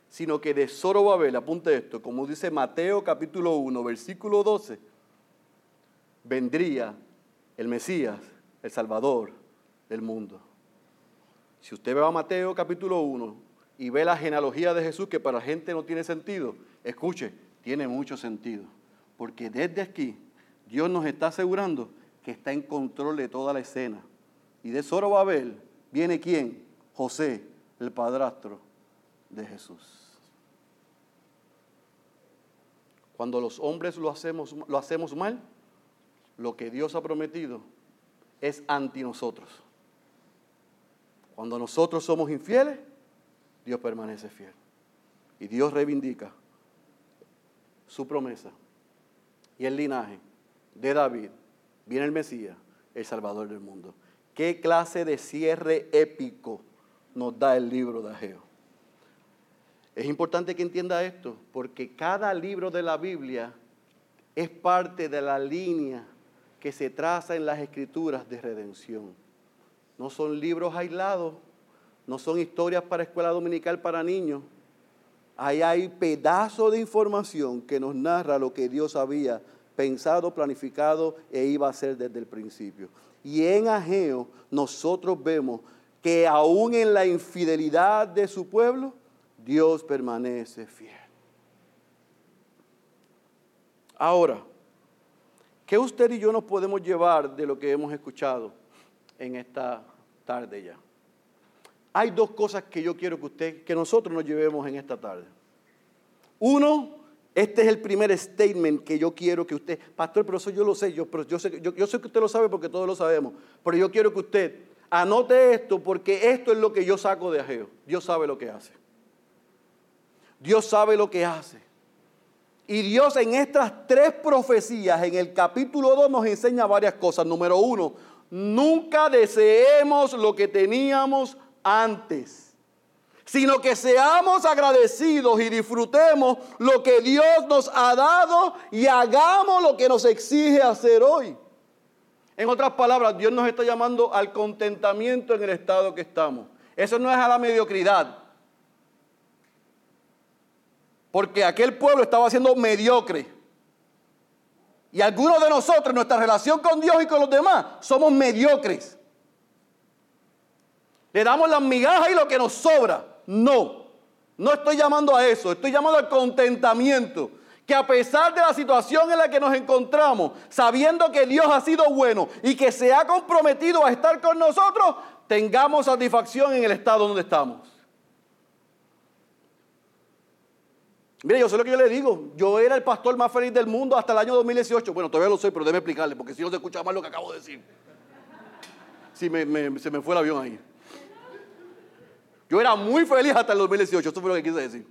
sino que de Zorobabel, apunte esto, como dice Mateo capítulo 1, versículo 12, vendría el Mesías, el Salvador del mundo. Si usted ve a Mateo capítulo 1 y ve la genealogía de Jesús, que para la gente no tiene sentido, Escuche, tiene mucho sentido, porque desde aquí Dios nos está asegurando que está en control de toda la escena. Y de Zorobabel viene quién? José, el padrastro de Jesús. Cuando los hombres lo hacemos, lo hacemos mal, lo que Dios ha prometido es anti nosotros. Cuando nosotros somos infieles, Dios permanece fiel. Y Dios reivindica su promesa y el linaje de David, viene el Mesías, el Salvador del mundo. ¿Qué clase de cierre épico nos da el libro de Ageo? Es importante que entienda esto, porque cada libro de la Biblia es parte de la línea que se traza en las escrituras de redención. No son libros aislados, no son historias para escuela dominical para niños, Ahí hay pedazo de información que nos narra lo que Dios había pensado, planificado e iba a hacer desde el principio. Y en Ageo nosotros vemos que aún en la infidelidad de su pueblo, Dios permanece fiel. Ahora, ¿qué usted y yo nos podemos llevar de lo que hemos escuchado en esta tarde ya? Hay dos cosas que yo quiero que usted, que nosotros nos llevemos en esta tarde. Uno, este es el primer statement que yo quiero que usted, pastor, pero eso yo lo sé, yo, yo, sé, yo, sé que usted lo sabe porque todos lo sabemos, pero yo quiero que usted anote esto porque esto es lo que yo saco de Ageo. Dios sabe lo que hace. Dios sabe lo que hace. Y Dios en estas tres profecías, en el capítulo 2, nos enseña varias cosas. Número uno, nunca deseemos lo que teníamos antes, sino que seamos agradecidos y disfrutemos lo que Dios nos ha dado y hagamos lo que nos exige hacer hoy. En otras palabras, Dios nos está llamando al contentamiento en el estado que estamos. Eso no es a la mediocridad. Porque aquel pueblo estaba siendo mediocre. Y algunos de nosotros, nuestra relación con Dios y con los demás, somos mediocres. Le damos las migajas y lo que nos sobra. No, no estoy llamando a eso, estoy llamando al contentamiento. Que a pesar de la situación en la que nos encontramos, sabiendo que Dios ha sido bueno y que se ha comprometido a estar con nosotros, tengamos satisfacción en el estado donde estamos. Mire, yo sé lo que yo le digo. Yo era el pastor más feliz del mundo hasta el año 2018. Bueno, todavía lo sé, pero déjeme explicarle, porque si no se escucha mal lo que acabo de decir. Sí, se me fue el avión ahí. Yo era muy feliz hasta el 2018, eso fue lo que quise decir.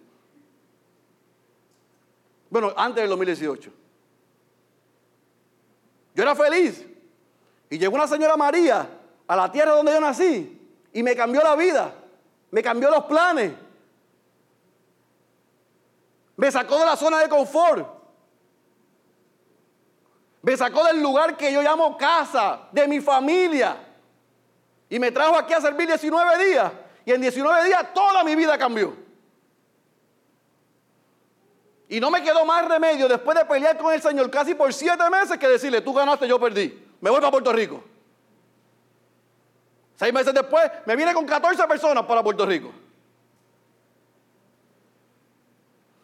Bueno, antes del 2018. Yo era feliz. Y llegó una señora María a la tierra donde yo nací y me cambió la vida, me cambió los planes. Me sacó de la zona de confort. Me sacó del lugar que yo llamo casa, de mi familia. Y me trajo aquí a servir 19 días. Y en 19 días toda mi vida cambió. Y no me quedó más remedio después de pelear con el Señor casi por siete meses que decirle, tú ganaste, yo perdí. Me voy para Puerto Rico. Seis meses después me vine con 14 personas para Puerto Rico.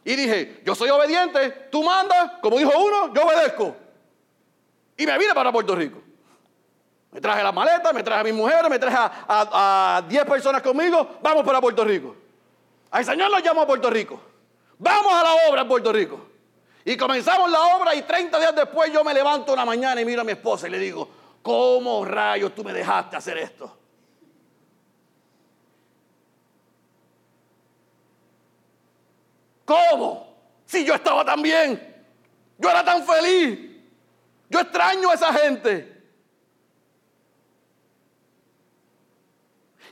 Y dije, yo soy obediente, tú mandas, como dijo uno, yo obedezco. Y me vine para Puerto Rico. Me traje las maletas, me traje a mis mujeres, me traje a 10 personas conmigo, vamos para Puerto Rico. Al Señor lo llamo a Puerto Rico. Vamos a la obra en Puerto Rico. Y comenzamos la obra y 30 días después yo me levanto una mañana y miro a mi esposa y le digo, ¿cómo rayos tú me dejaste hacer esto? ¿Cómo? Si yo estaba tan bien, yo era tan feliz, yo extraño a esa gente.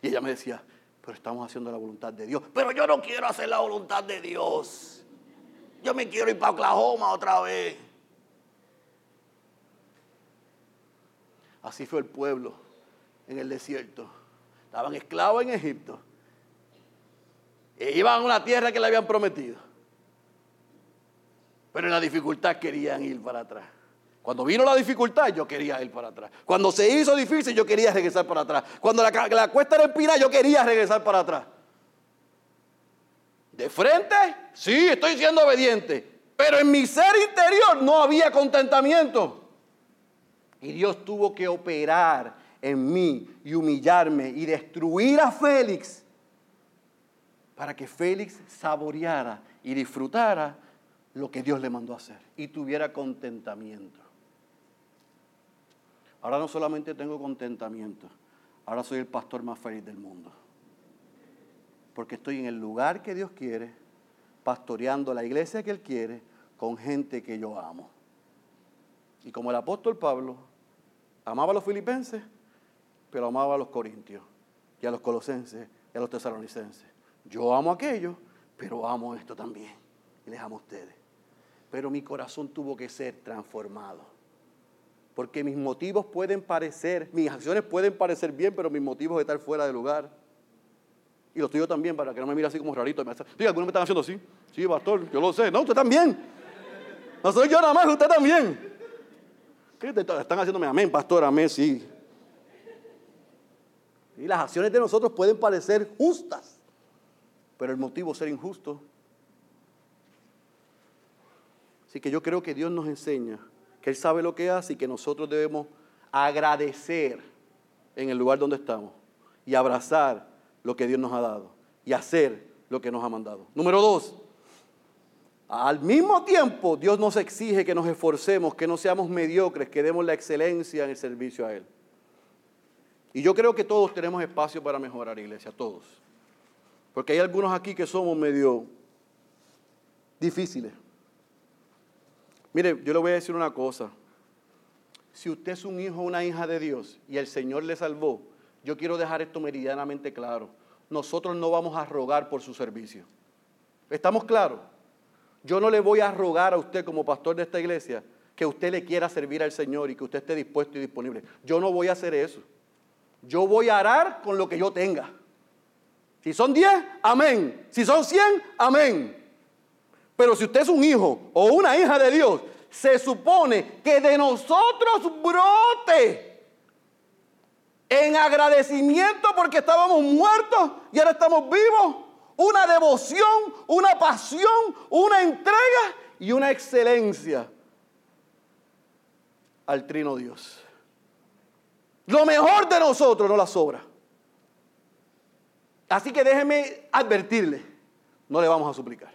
Y ella me decía, pero estamos haciendo la voluntad de Dios. Pero yo no quiero hacer la voluntad de Dios. Yo me quiero ir para Oklahoma otra vez. Así fue el pueblo en el desierto. Estaban esclavos en Egipto. E iban a una tierra que le habían prometido. Pero en la dificultad querían ir para atrás. Cuando vino la dificultad, yo quería ir para atrás. Cuando se hizo difícil, yo quería regresar para atrás. Cuando la, la cuesta era empinada, yo quería regresar para atrás. De frente, sí, estoy siendo obediente. Pero en mi ser interior no había contentamiento. Y Dios tuvo que operar en mí y humillarme y destruir a Félix para que Félix saboreara y disfrutara lo que Dios le mandó hacer y tuviera contentamiento. Ahora no solamente tengo contentamiento, ahora soy el pastor más feliz del mundo. Porque estoy en el lugar que Dios quiere, pastoreando la iglesia que Él quiere, con gente que yo amo. Y como el apóstol Pablo amaba a los filipenses, pero amaba a los corintios, y a los colosenses, y a los tesalonicenses. Yo amo aquello, pero amo esto también. Y les amo a ustedes. Pero mi corazón tuvo que ser transformado. Porque mis motivos pueden parecer, mis acciones pueden parecer bien, pero mis motivos están fuera de lugar. Y los tuyos también, para que no me mire así como rarito. Sí, algunos me están haciendo así. Sí, pastor, yo lo sé. No, usted también. No soy yo nada más, usted también. ¿Qué están haciéndome amén, pastor? Amén, sí. Y las acciones de nosotros pueden parecer justas, pero el motivo ser injusto. Así que yo creo que Dios nos enseña que Él sabe lo que hace y que nosotros debemos agradecer en el lugar donde estamos y abrazar lo que Dios nos ha dado y hacer lo que nos ha mandado. Número dos, al mismo tiempo Dios nos exige que nos esforcemos, que no seamos mediocres, que demos la excelencia en el servicio a Él. Y yo creo que todos tenemos espacio para mejorar, iglesia, todos. Porque hay algunos aquí que somos medio difíciles. Mire, yo le voy a decir una cosa. Si usted es un hijo o una hija de Dios y el Señor le salvó, yo quiero dejar esto meridianamente claro. Nosotros no vamos a rogar por su servicio. ¿Estamos claros? Yo no le voy a rogar a usted como pastor de esta iglesia que usted le quiera servir al Señor y que usted esté dispuesto y disponible. Yo no voy a hacer eso. Yo voy a arar con lo que yo tenga. Si son 10, amén. Si son 100, amén. Pero si usted es un hijo o una hija de Dios, se supone que de nosotros brote en agradecimiento porque estábamos muertos y ahora estamos vivos. Una devoción, una pasión, una entrega y una excelencia al trino Dios. Lo mejor de nosotros no la sobra. Así que déjeme advertirle, no le vamos a suplicar.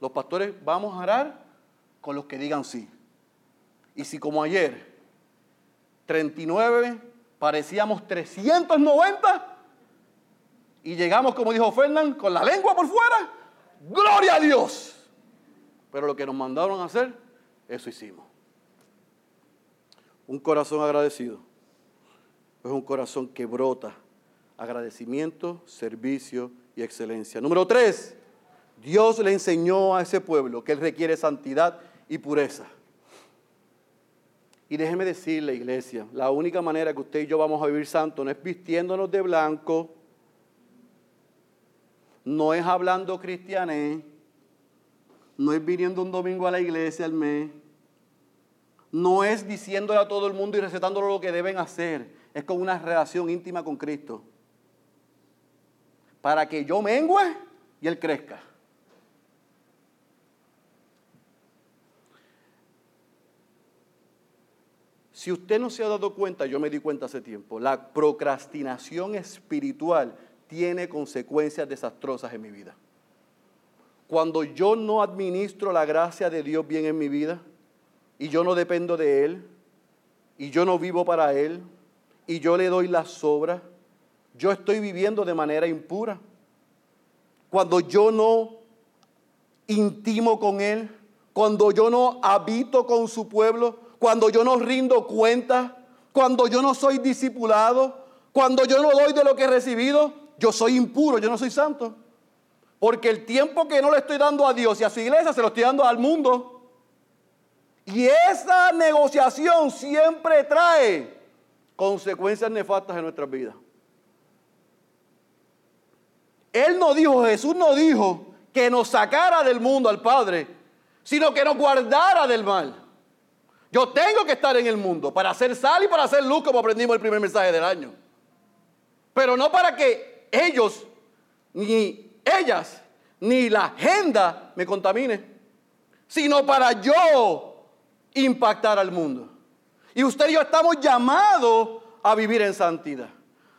Los pastores vamos a orar con los que digan sí. Y si como ayer, 39, parecíamos 390 y llegamos, como dijo Fernán, con la lengua por fuera, gloria a Dios. Pero lo que nos mandaron a hacer, eso hicimos. Un corazón agradecido es un corazón que brota agradecimiento, servicio y excelencia. Número tres, Dios le enseñó a ese pueblo que él requiere santidad y pureza. Y déjeme decirle, iglesia, la única manera que usted y yo vamos a vivir santo no es vistiéndonos de blanco, no es hablando cristiané, no es viniendo un domingo a la iglesia al mes, no es diciéndole a todo el mundo y recetándole lo que deben hacer es con una relación íntima con Cristo. Para que yo mengue y Él crezca. Si usted no se ha dado cuenta, yo me di cuenta hace tiempo, la procrastinación espiritual tiene consecuencias desastrosas en mi vida. Cuando yo no administro la gracia de Dios bien en mi vida y yo no dependo de Él y yo no vivo para Él, y yo le doy la sobra, yo estoy viviendo de manera impura. Cuando yo no intimo con Él, cuando yo no habito con su pueblo, cuando yo no rindo cuenta, cuando yo no soy discipulado, cuando yo no doy de lo que he recibido, yo soy impuro, yo no soy santo. Porque el tiempo que no le estoy dando a Dios y a su iglesia se lo estoy dando al mundo. Y esa negociación siempre trae consecuencias nefastas en nuestras vidas. Él no dijo, Jesús no dijo que nos sacara del mundo al Padre, sino que nos guardara del mal. Yo tengo que estar en el mundo para hacer sal y para hacer luz, como aprendimos el primer mensaje del año. Pero no para que ellos, ni ellas, ni la agenda me contamine, sino para yo impactar al mundo. Y usted y yo estamos llamados a vivir en santidad.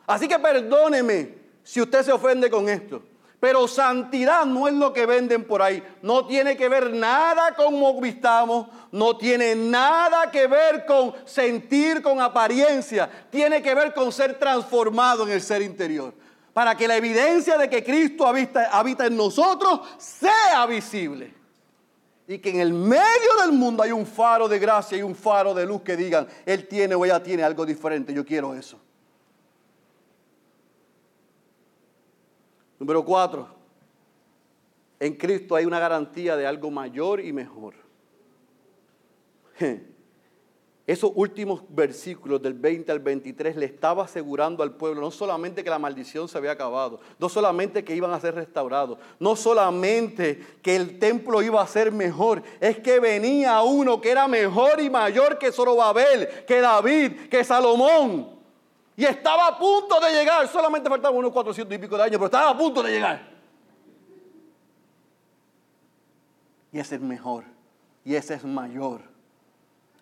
Así que perdóneme si usted se ofende con esto. Pero santidad no es lo que venden por ahí. No tiene que ver nada con cómo vistamos. No tiene nada que ver con sentir con apariencia. Tiene que ver con ser transformado en el ser interior. Para que la evidencia de que Cristo habita, habita en nosotros sea visible y que en el medio del mundo hay un faro de gracia y un faro de luz que digan, Él tiene o ella tiene algo diferente, yo quiero eso. Número cuatro, en Cristo hay una garantía de algo mayor y mejor. Esos últimos versículos del 20 al 23 le estaba asegurando al pueblo no solamente que la maldición se había acabado, no solamente que iban a ser restaurados, no solamente que el templo iba a ser mejor, es que venía uno que era mejor y mayor que Zorobabel, que David, que Salomón. Y estaba a punto de llegar. Solamente faltaban unos 400 y pico de años, pero estaba a punto de llegar. Y ese es mejor. Y ese es mayor.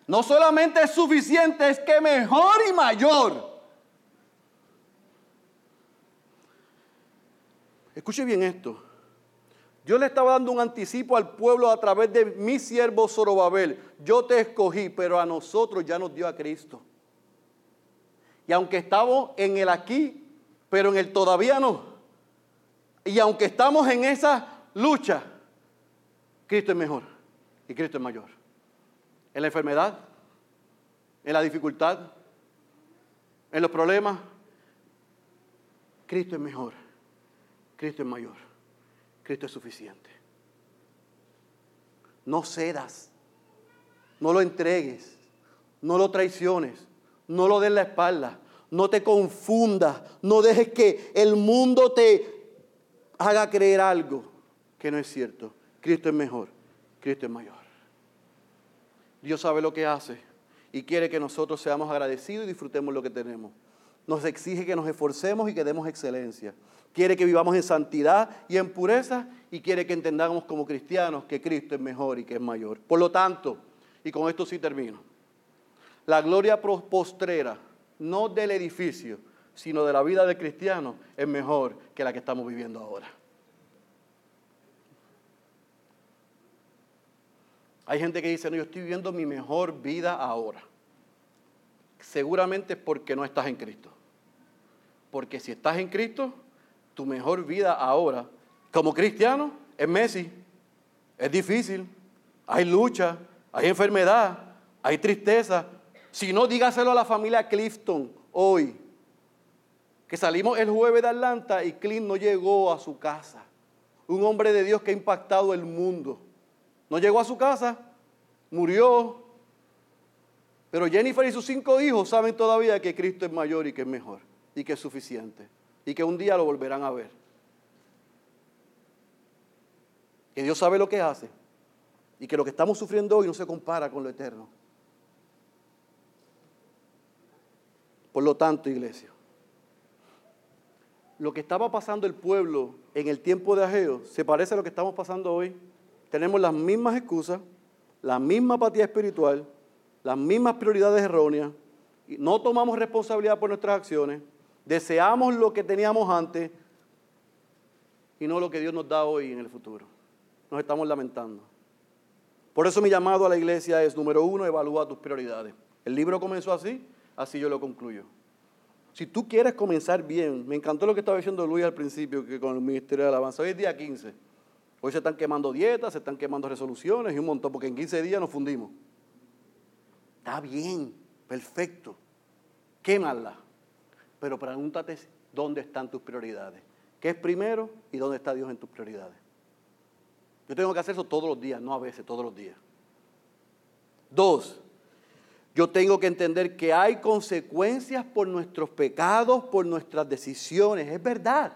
No solamente es suficiente, es que mejor y mayor. Escuche bien esto. Yo le estaba dando un anticipo al pueblo a través de mi siervo Zorobabel. Yo te escogí, pero a nosotros ya nos dio a Cristo. Y aunque estamos en el aquí, pero en el todavía no. Y aunque estamos en esa lucha, Cristo es mejor y Cristo es mayor. En la enfermedad, en la dificultad, en los problemas, Cristo es mejor. Cristo es mayor. Cristo es suficiente. No cedas. No lo entregues. No lo traiciones. No lo des la espalda. No te confundas. No dejes que el mundo te haga creer algo que no es cierto. Cristo es mejor. Cristo es mayor. Dios sabe lo que hace y quiere que nosotros seamos agradecidos y disfrutemos lo que tenemos. Nos exige que nos esforcemos y que demos excelencia. Quiere que vivamos en santidad y en pureza y quiere que entendamos como cristianos que Cristo es mejor y que es mayor. Por lo tanto, y con esto sí termino, la gloria postrera, no del edificio, sino de la vida del cristiano, es mejor que la que estamos viviendo ahora. Hay gente que dice, no, yo estoy viviendo mi mejor vida ahora. Seguramente es porque no estás en Cristo. Porque si estás en Cristo, tu mejor vida ahora, como cristiano, es Messi. Es difícil. Hay lucha, hay enfermedad, hay tristeza. Si no, dígaselo a la familia Clifton hoy. Que salimos el jueves de Atlanta y Clint no llegó a su casa. Un hombre de Dios que ha impactado el mundo. No llegó a su casa, murió. Pero Jennifer y sus cinco hijos saben todavía que Cristo es mayor y que es mejor y que es suficiente y que un día lo volverán a ver. Que Dios sabe lo que hace y que lo que estamos sufriendo hoy no se compara con lo eterno. Por lo tanto, iglesia, lo que estaba pasando el pueblo en el tiempo de Ageo se parece a lo que estamos pasando hoy. Tenemos las mismas excusas, la misma apatía espiritual, las mismas prioridades erróneas, no tomamos responsabilidad por nuestras acciones, Deseamos lo que teníamos antes y no lo que Dios nos da hoy en el futuro. Nos estamos lamentando. Por eso mi llamado a la iglesia es, número uno, evalúa tus prioridades. El libro comenzó así, así yo lo concluyo. Si tú quieres comenzar bien, me encantó lo que estaba diciendo Luis al principio, que con el Ministerio de Alabanza, hoy es día 15. Hoy se están quemando dietas, se están quemando resoluciones y un montón, porque en 15 días nos fundimos. Está bien, perfecto. Quémala. Pero pregúntate dónde están tus prioridades. ¿Qué es primero y dónde está Dios en tus prioridades? Yo tengo que hacer eso todos los días, no a veces, todos los días. Dos, yo tengo que entender que hay consecuencias por nuestros pecados, por nuestras decisiones. Es verdad.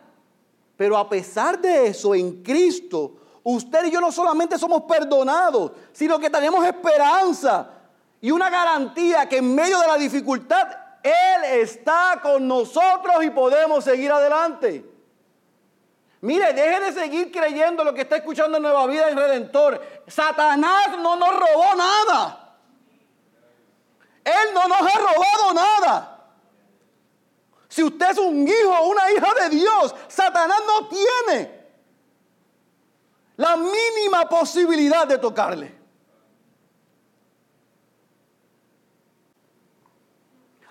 Pero a pesar de eso, en Cristo, usted y yo no solamente somos perdonados, sino que tenemos esperanza y una garantía que en medio de la dificultad él está con nosotros y podemos seguir adelante. Mire, deje de seguir creyendo lo que está escuchando en Nueva Vida en Redentor. Satanás no nos robó nada. Él no nos ha robado nada. Si usted es un hijo o una hija de Dios, Satanás no tiene la mínima posibilidad de tocarle.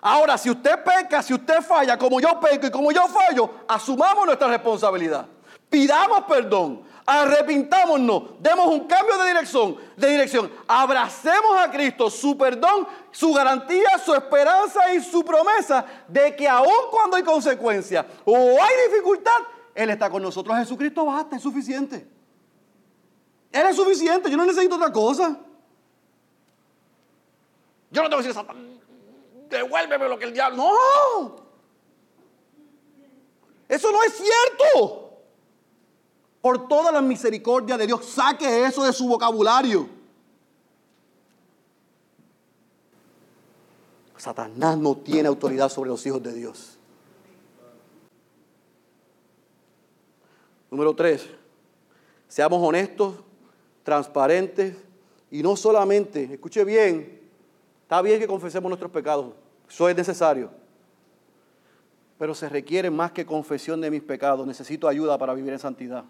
Ahora, si usted peca, si usted falla, como yo peco y como yo fallo, asumamos nuestra responsabilidad. Pidamos perdón, arrepintámonos, demos un cambio de dirección, de dirección, abracemos a Cristo, su perdón, su garantía, su esperanza y su promesa de que aun cuando hay consecuencias o hay dificultad, Él está con nosotros. Jesucristo basta, es suficiente. Él es suficiente, yo no necesito otra cosa. Yo no tengo que decir, devuélveme lo que el diablo. No. Eso no es cierto. Por toda la misericordia de Dios, saque eso de su vocabulario. Satanás no tiene autoridad sobre los hijos de Dios. Número tres, seamos honestos, transparentes y no solamente, escuche bien, está bien que confesemos nuestros pecados, eso es necesario, pero se requiere más que confesión de mis pecados, necesito ayuda para vivir en santidad.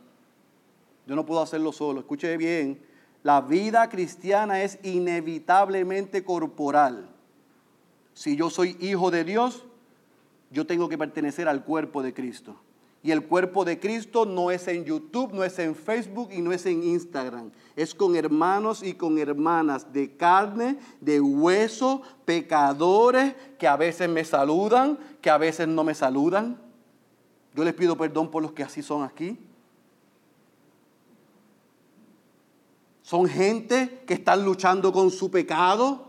Yo no puedo hacerlo solo, escuche bien, la vida cristiana es inevitablemente corporal. Si yo soy hijo de Dios, yo tengo que pertenecer al cuerpo de Cristo. Y el cuerpo de Cristo no es en YouTube, no es en Facebook y no es en Instagram. Es con hermanos y con hermanas de carne, de hueso, pecadores que a veces me saludan, que a veces no me saludan. Yo les pido perdón por los que así son aquí. Son gente que están luchando con su pecado.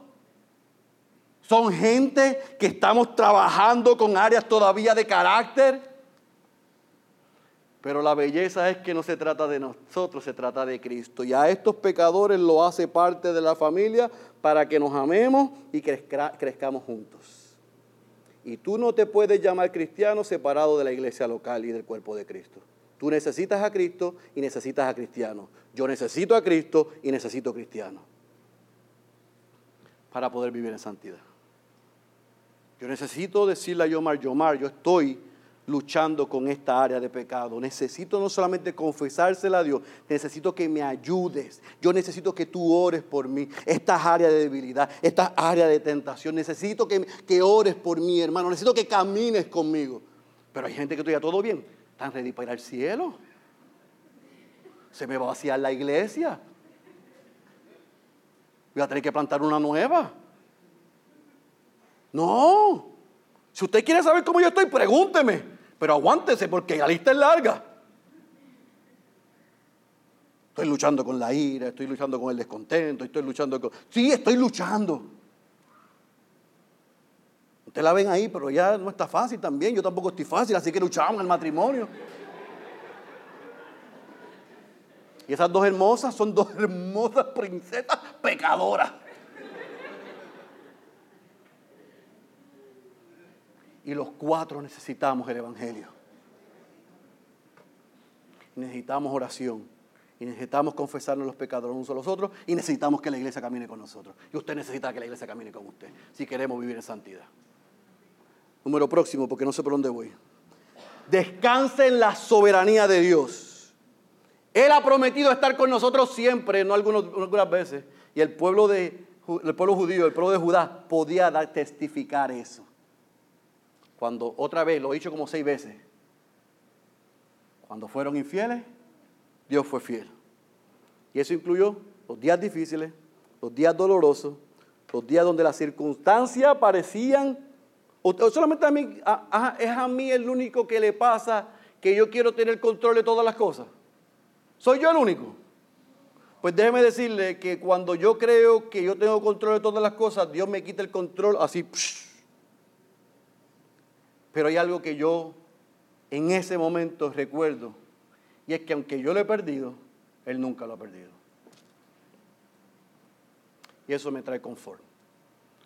Son gente que estamos trabajando con áreas todavía de carácter. Pero la belleza es que no se trata de nosotros, se trata de Cristo. Y a estos pecadores lo hace parte de la familia para que nos amemos y crezcamos juntos. Y tú no te puedes llamar cristiano separado de la iglesia local y del cuerpo de Cristo. Tú necesitas a Cristo y necesitas a cristiano. Yo necesito a Cristo y necesito a cristiano. Para poder vivir en santidad. Yo necesito decirle a Yomar, Yomar, yo estoy luchando con esta área de pecado. Necesito no solamente confesársela a Dios, necesito que me ayudes. Yo necesito que tú ores por mí. Estas áreas de debilidad, estas áreas de tentación, necesito que, que ores por mí, hermano. Necesito que camines conmigo. Pero hay gente que todavía todo bien. Están ready para ir al cielo. Se me va a vaciar la iglesia. Voy a tener que plantar una nueva. No. Si usted quiere saber cómo yo estoy, pregúnteme. Pero aguántese porque la lista es larga. Estoy luchando con la ira, estoy luchando con el descontento, estoy luchando con... Sí, estoy luchando. Usted la ven ahí, pero ya no está fácil también. Yo tampoco estoy fácil, así que luchamos en el matrimonio. Y esas dos hermosas son dos hermosas princesas pecadoras. Y los cuatro necesitamos el Evangelio. Necesitamos oración. Y necesitamos confesarnos los pecados unos a los otros. Y necesitamos que la iglesia camine con nosotros. Y usted necesita que la iglesia camine con usted. Si queremos vivir en santidad. Número próximo, porque no sé por dónde voy. Descanse en la soberanía de Dios. Él ha prometido estar con nosotros siempre, no algunas veces. Y el pueblo, de, el pueblo judío, el pueblo de Judá, podía testificar eso cuando otra vez, lo he dicho como seis veces, cuando fueron infieles, Dios fue fiel. Y eso incluyó los días difíciles, los días dolorosos, los días donde las circunstancias parecían, o, solamente a mí, es a mí el único que le pasa que yo quiero tener control de todas las cosas. ¿Soy yo el único? Pues déjeme decirle que cuando yo creo que yo tengo control de todas las cosas, Dios me quita el control así. Pero hay algo que yo en ese momento recuerdo, y es que aunque yo lo he perdido, Él nunca lo ha perdido. Y eso me trae confort.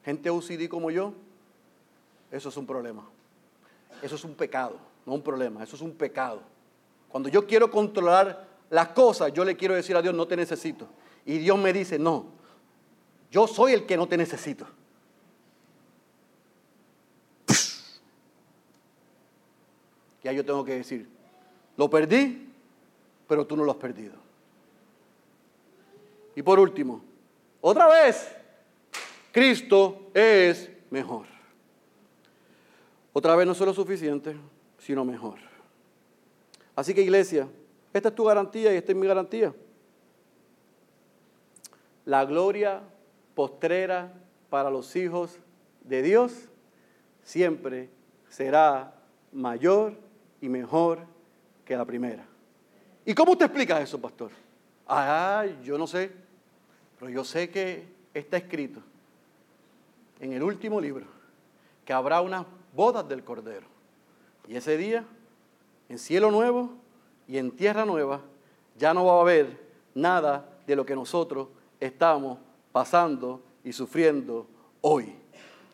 Gente OCD como yo, eso es un problema. Eso es un pecado, no un problema, eso es un pecado. Cuando yo quiero controlar las cosas, yo le quiero decir a Dios, no te necesito. Y Dios me dice, no, yo soy el que no te necesito. ya yo tengo que decir, lo perdí, pero tú no lo has perdido. Y por último, otra vez, Cristo es mejor. Otra vez no solo suficiente, sino mejor. Así que iglesia, esta es tu garantía y esta es mi garantía. La gloria postrera para los hijos de Dios siempre será mayor y mejor que la primera. ¿Y cómo usted explica eso, pastor? Ah, yo no sé, pero yo sé que está escrito en el último libro que habrá unas bodas del Cordero. Y ese día, en cielo nuevo y en tierra nueva, ya no va a haber nada de lo que nosotros estamos pasando y sufriendo hoy.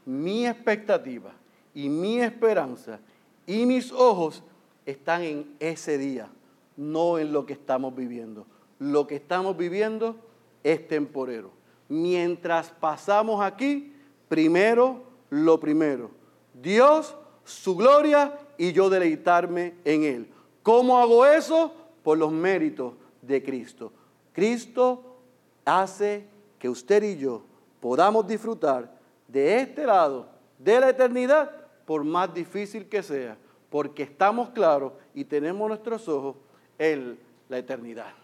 mi expectativa y mi esperanza y mis ojos están en ese día, no en lo que estamos viviendo. Lo que estamos viviendo es temporero. Mientras pasamos aquí, primero lo primero. Dios, su gloria y yo deleitarme en Él. ¿Cómo hago eso? Por los méritos de Cristo. Cristo hace que usted y yo podamos disfrutar de este lado de la eternidad, por más difícil que sea, porque estamos claros y tenemos nuestros ojos en la eternidad.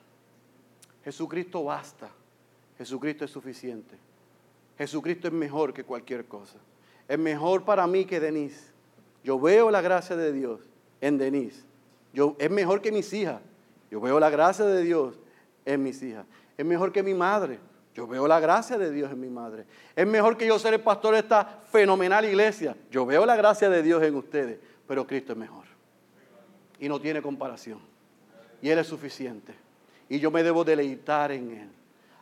Jesucristo basta, Jesucristo es suficiente, Jesucristo es mejor que cualquier cosa, es mejor para mí que Denise. Yo veo la gracia de Dios en Denise, yo, es mejor que mis hijas, yo veo la gracia de Dios en mis hijas, es mejor que mi madre, yo veo la gracia de Dios en mi madre. Es mejor que yo ser el pastor de esta fenomenal iglesia. Yo veo la gracia de Dios en ustedes, pero Cristo es mejor. Y no tiene comparación. Y Él es suficiente. Y yo me debo deleitar en Él.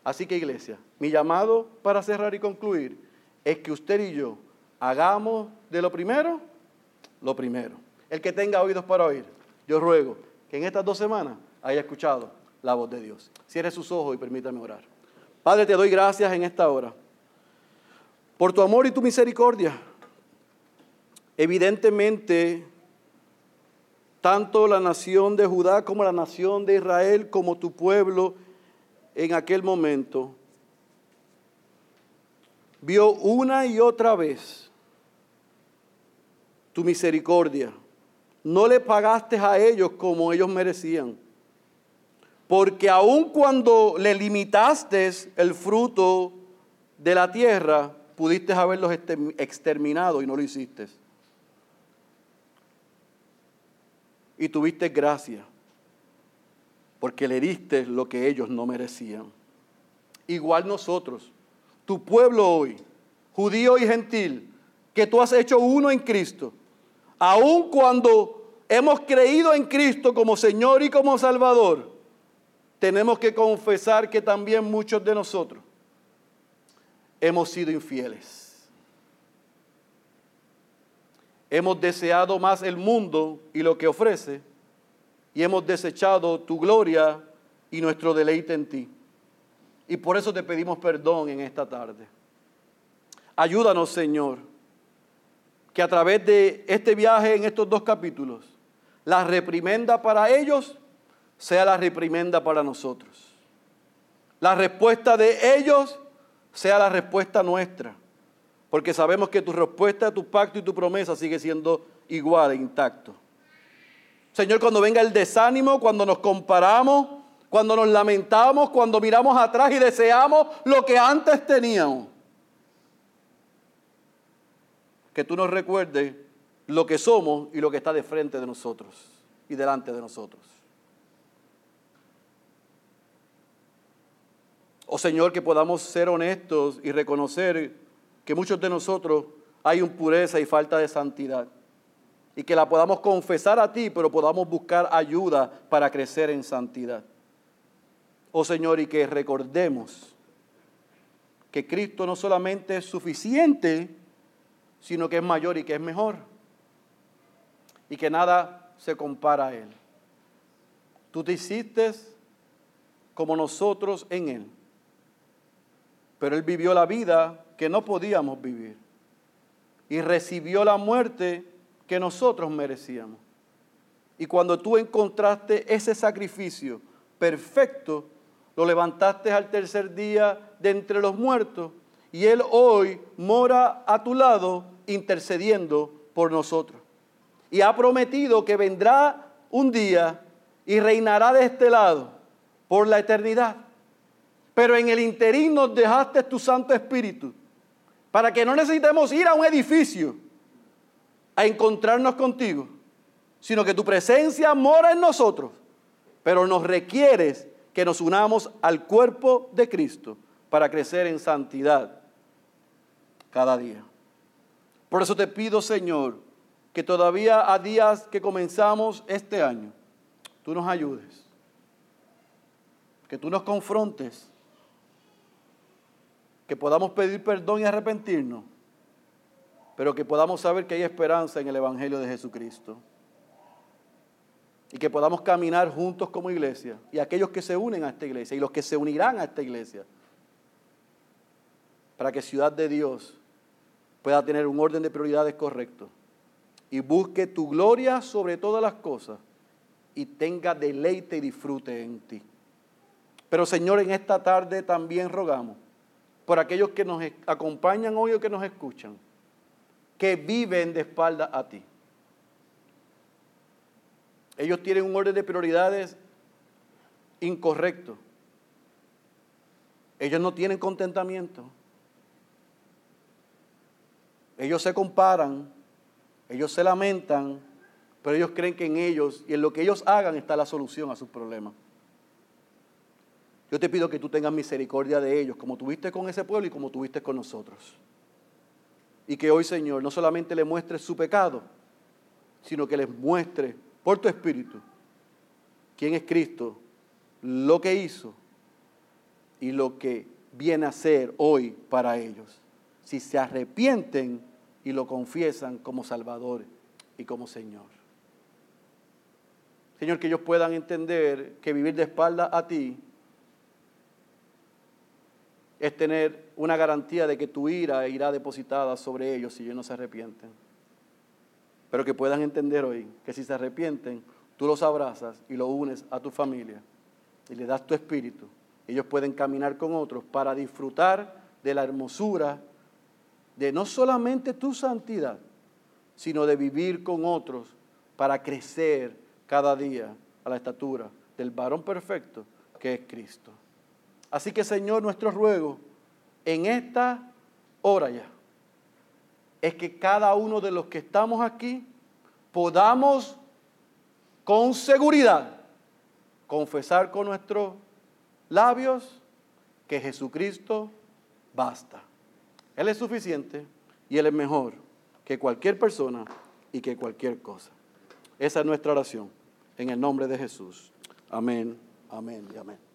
Así que iglesia, mi llamado para cerrar y concluir es que usted y yo hagamos de lo primero lo primero. El que tenga oídos para oír, yo ruego que en estas dos semanas haya escuchado la voz de Dios. Cierre sus ojos y permítame orar. Padre, te doy gracias en esta hora por tu amor y tu misericordia. Evidentemente, tanto la nación de Judá como la nación de Israel, como tu pueblo en aquel momento, vio una y otra vez tu misericordia. No le pagaste a ellos como ellos merecían porque aun cuando le limitaste el fruto de la tierra, pudiste haberlos exterminado y no lo hiciste. Y tuviste gracia, porque le diste lo que ellos no merecían. Igual nosotros, tu pueblo hoy, judío y gentil, que tú has hecho uno en Cristo, aun cuando hemos creído en Cristo como Señor y como Salvador, tenemos que confesar que también muchos de nosotros hemos sido infieles. Hemos deseado más el mundo y lo que ofrece y hemos desechado tu gloria y nuestro deleite en ti. Y por eso te pedimos perdón en esta tarde. Ayúdanos, Señor, que a través de este viaje en estos dos capítulos, la reprimenda para ellos sea la reprimenda para nosotros. La respuesta de ellos sea la respuesta nuestra. Porque sabemos que tu respuesta, tu pacto y tu promesa sigue siendo igual e intacto. Señor, cuando venga el desánimo, cuando nos comparamos, cuando nos lamentamos, cuando miramos atrás y deseamos lo que antes teníamos. Que tú nos recuerdes lo que somos y lo que está de frente de nosotros y delante de nosotros. Oh Señor, que podamos ser honestos y reconocer que muchos de nosotros hay impureza y falta de santidad. Y que la podamos confesar a ti, pero podamos buscar ayuda para crecer en santidad. Oh Señor, y que recordemos que Cristo no solamente es suficiente, sino que es mayor y que es mejor. Y que nada se compara a Él. Tú te hiciste como nosotros en Él pero Él vivió la vida que no podíamos vivir y recibió la muerte que nosotros merecíamos. Y cuando tú encontraste ese sacrificio perfecto, lo levantaste al tercer día de entre los muertos y Él hoy mora a tu lado intercediendo por nosotros. Y ha prometido que vendrá un día y reinará de este lado por la eternidad. Pero en el interín nos dejaste tu Santo Espíritu para que no necesitemos ir a un edificio a encontrarnos contigo, sino que tu presencia mora en nosotros, pero nos requieres que nos unamos al cuerpo de Cristo para crecer en santidad cada día. Por eso te pido, Señor, que todavía a días que comenzamos este año, tú nos ayudes, que tú nos confrontes que podamos pedir perdón y arrepentirnos pero que podamos saber que hay esperanza en el Evangelio de Jesucristo. Y que podamos caminar juntos como iglesia. Y aquellos que se unen a esta iglesia y los que se unirán a esta iglesia. Para que Ciudad de Dios pueda tener un orden de prioridades correcto. Y busque tu gloria sobre todas las cosas. Y tenga deleite y disfrute en ti. Pero Señor, en esta tarde también rogamos por aquellos que nos acompañan hoy o que nos escuchan, que viven de espalda a ti. Ellos tienen un orden de prioridades incorrecto. Ellos no tienen contentamiento. Ellos se comparan, ellos se lamentan, pero ellos creen que en ellos y en lo que ellos hagan está la solución a sus problemas. Yo te pido que tú tengas misericordia de ellos, como tuviste con ese pueblo y como tuviste con nosotros. Y que hoy, Señor, no solamente le muestres su pecado, sino que les muestre por tu Espíritu quién es Cristo, lo que hizo y lo que viene a ser hoy para ellos. Si se arrepienten y lo confiesan como Salvador y como Señor. Señor, que ellos puedan entender que vivir de espalda a ti es tener una garantía de que tu ira irá depositada sobre ellos si ellos no se arrepienten. Pero que puedan entender hoy que si se arrepienten, tú los abrazas y los unes a tu familia y le das tu espíritu. Ellos pueden caminar con otros para disfrutar de la hermosura de no solamente tu santidad, sino de vivir con otros para crecer cada día a la estatura del varón perfecto que es Cristo. Así que Señor, nuestro ruego en esta hora ya es que cada uno de los que estamos aquí podamos con seguridad confesar con nuestros labios que Jesucristo basta. Él es suficiente y Él es mejor que cualquier persona y que cualquier cosa. Esa es nuestra oración. En el nombre de Jesús. Amén, amén y amén.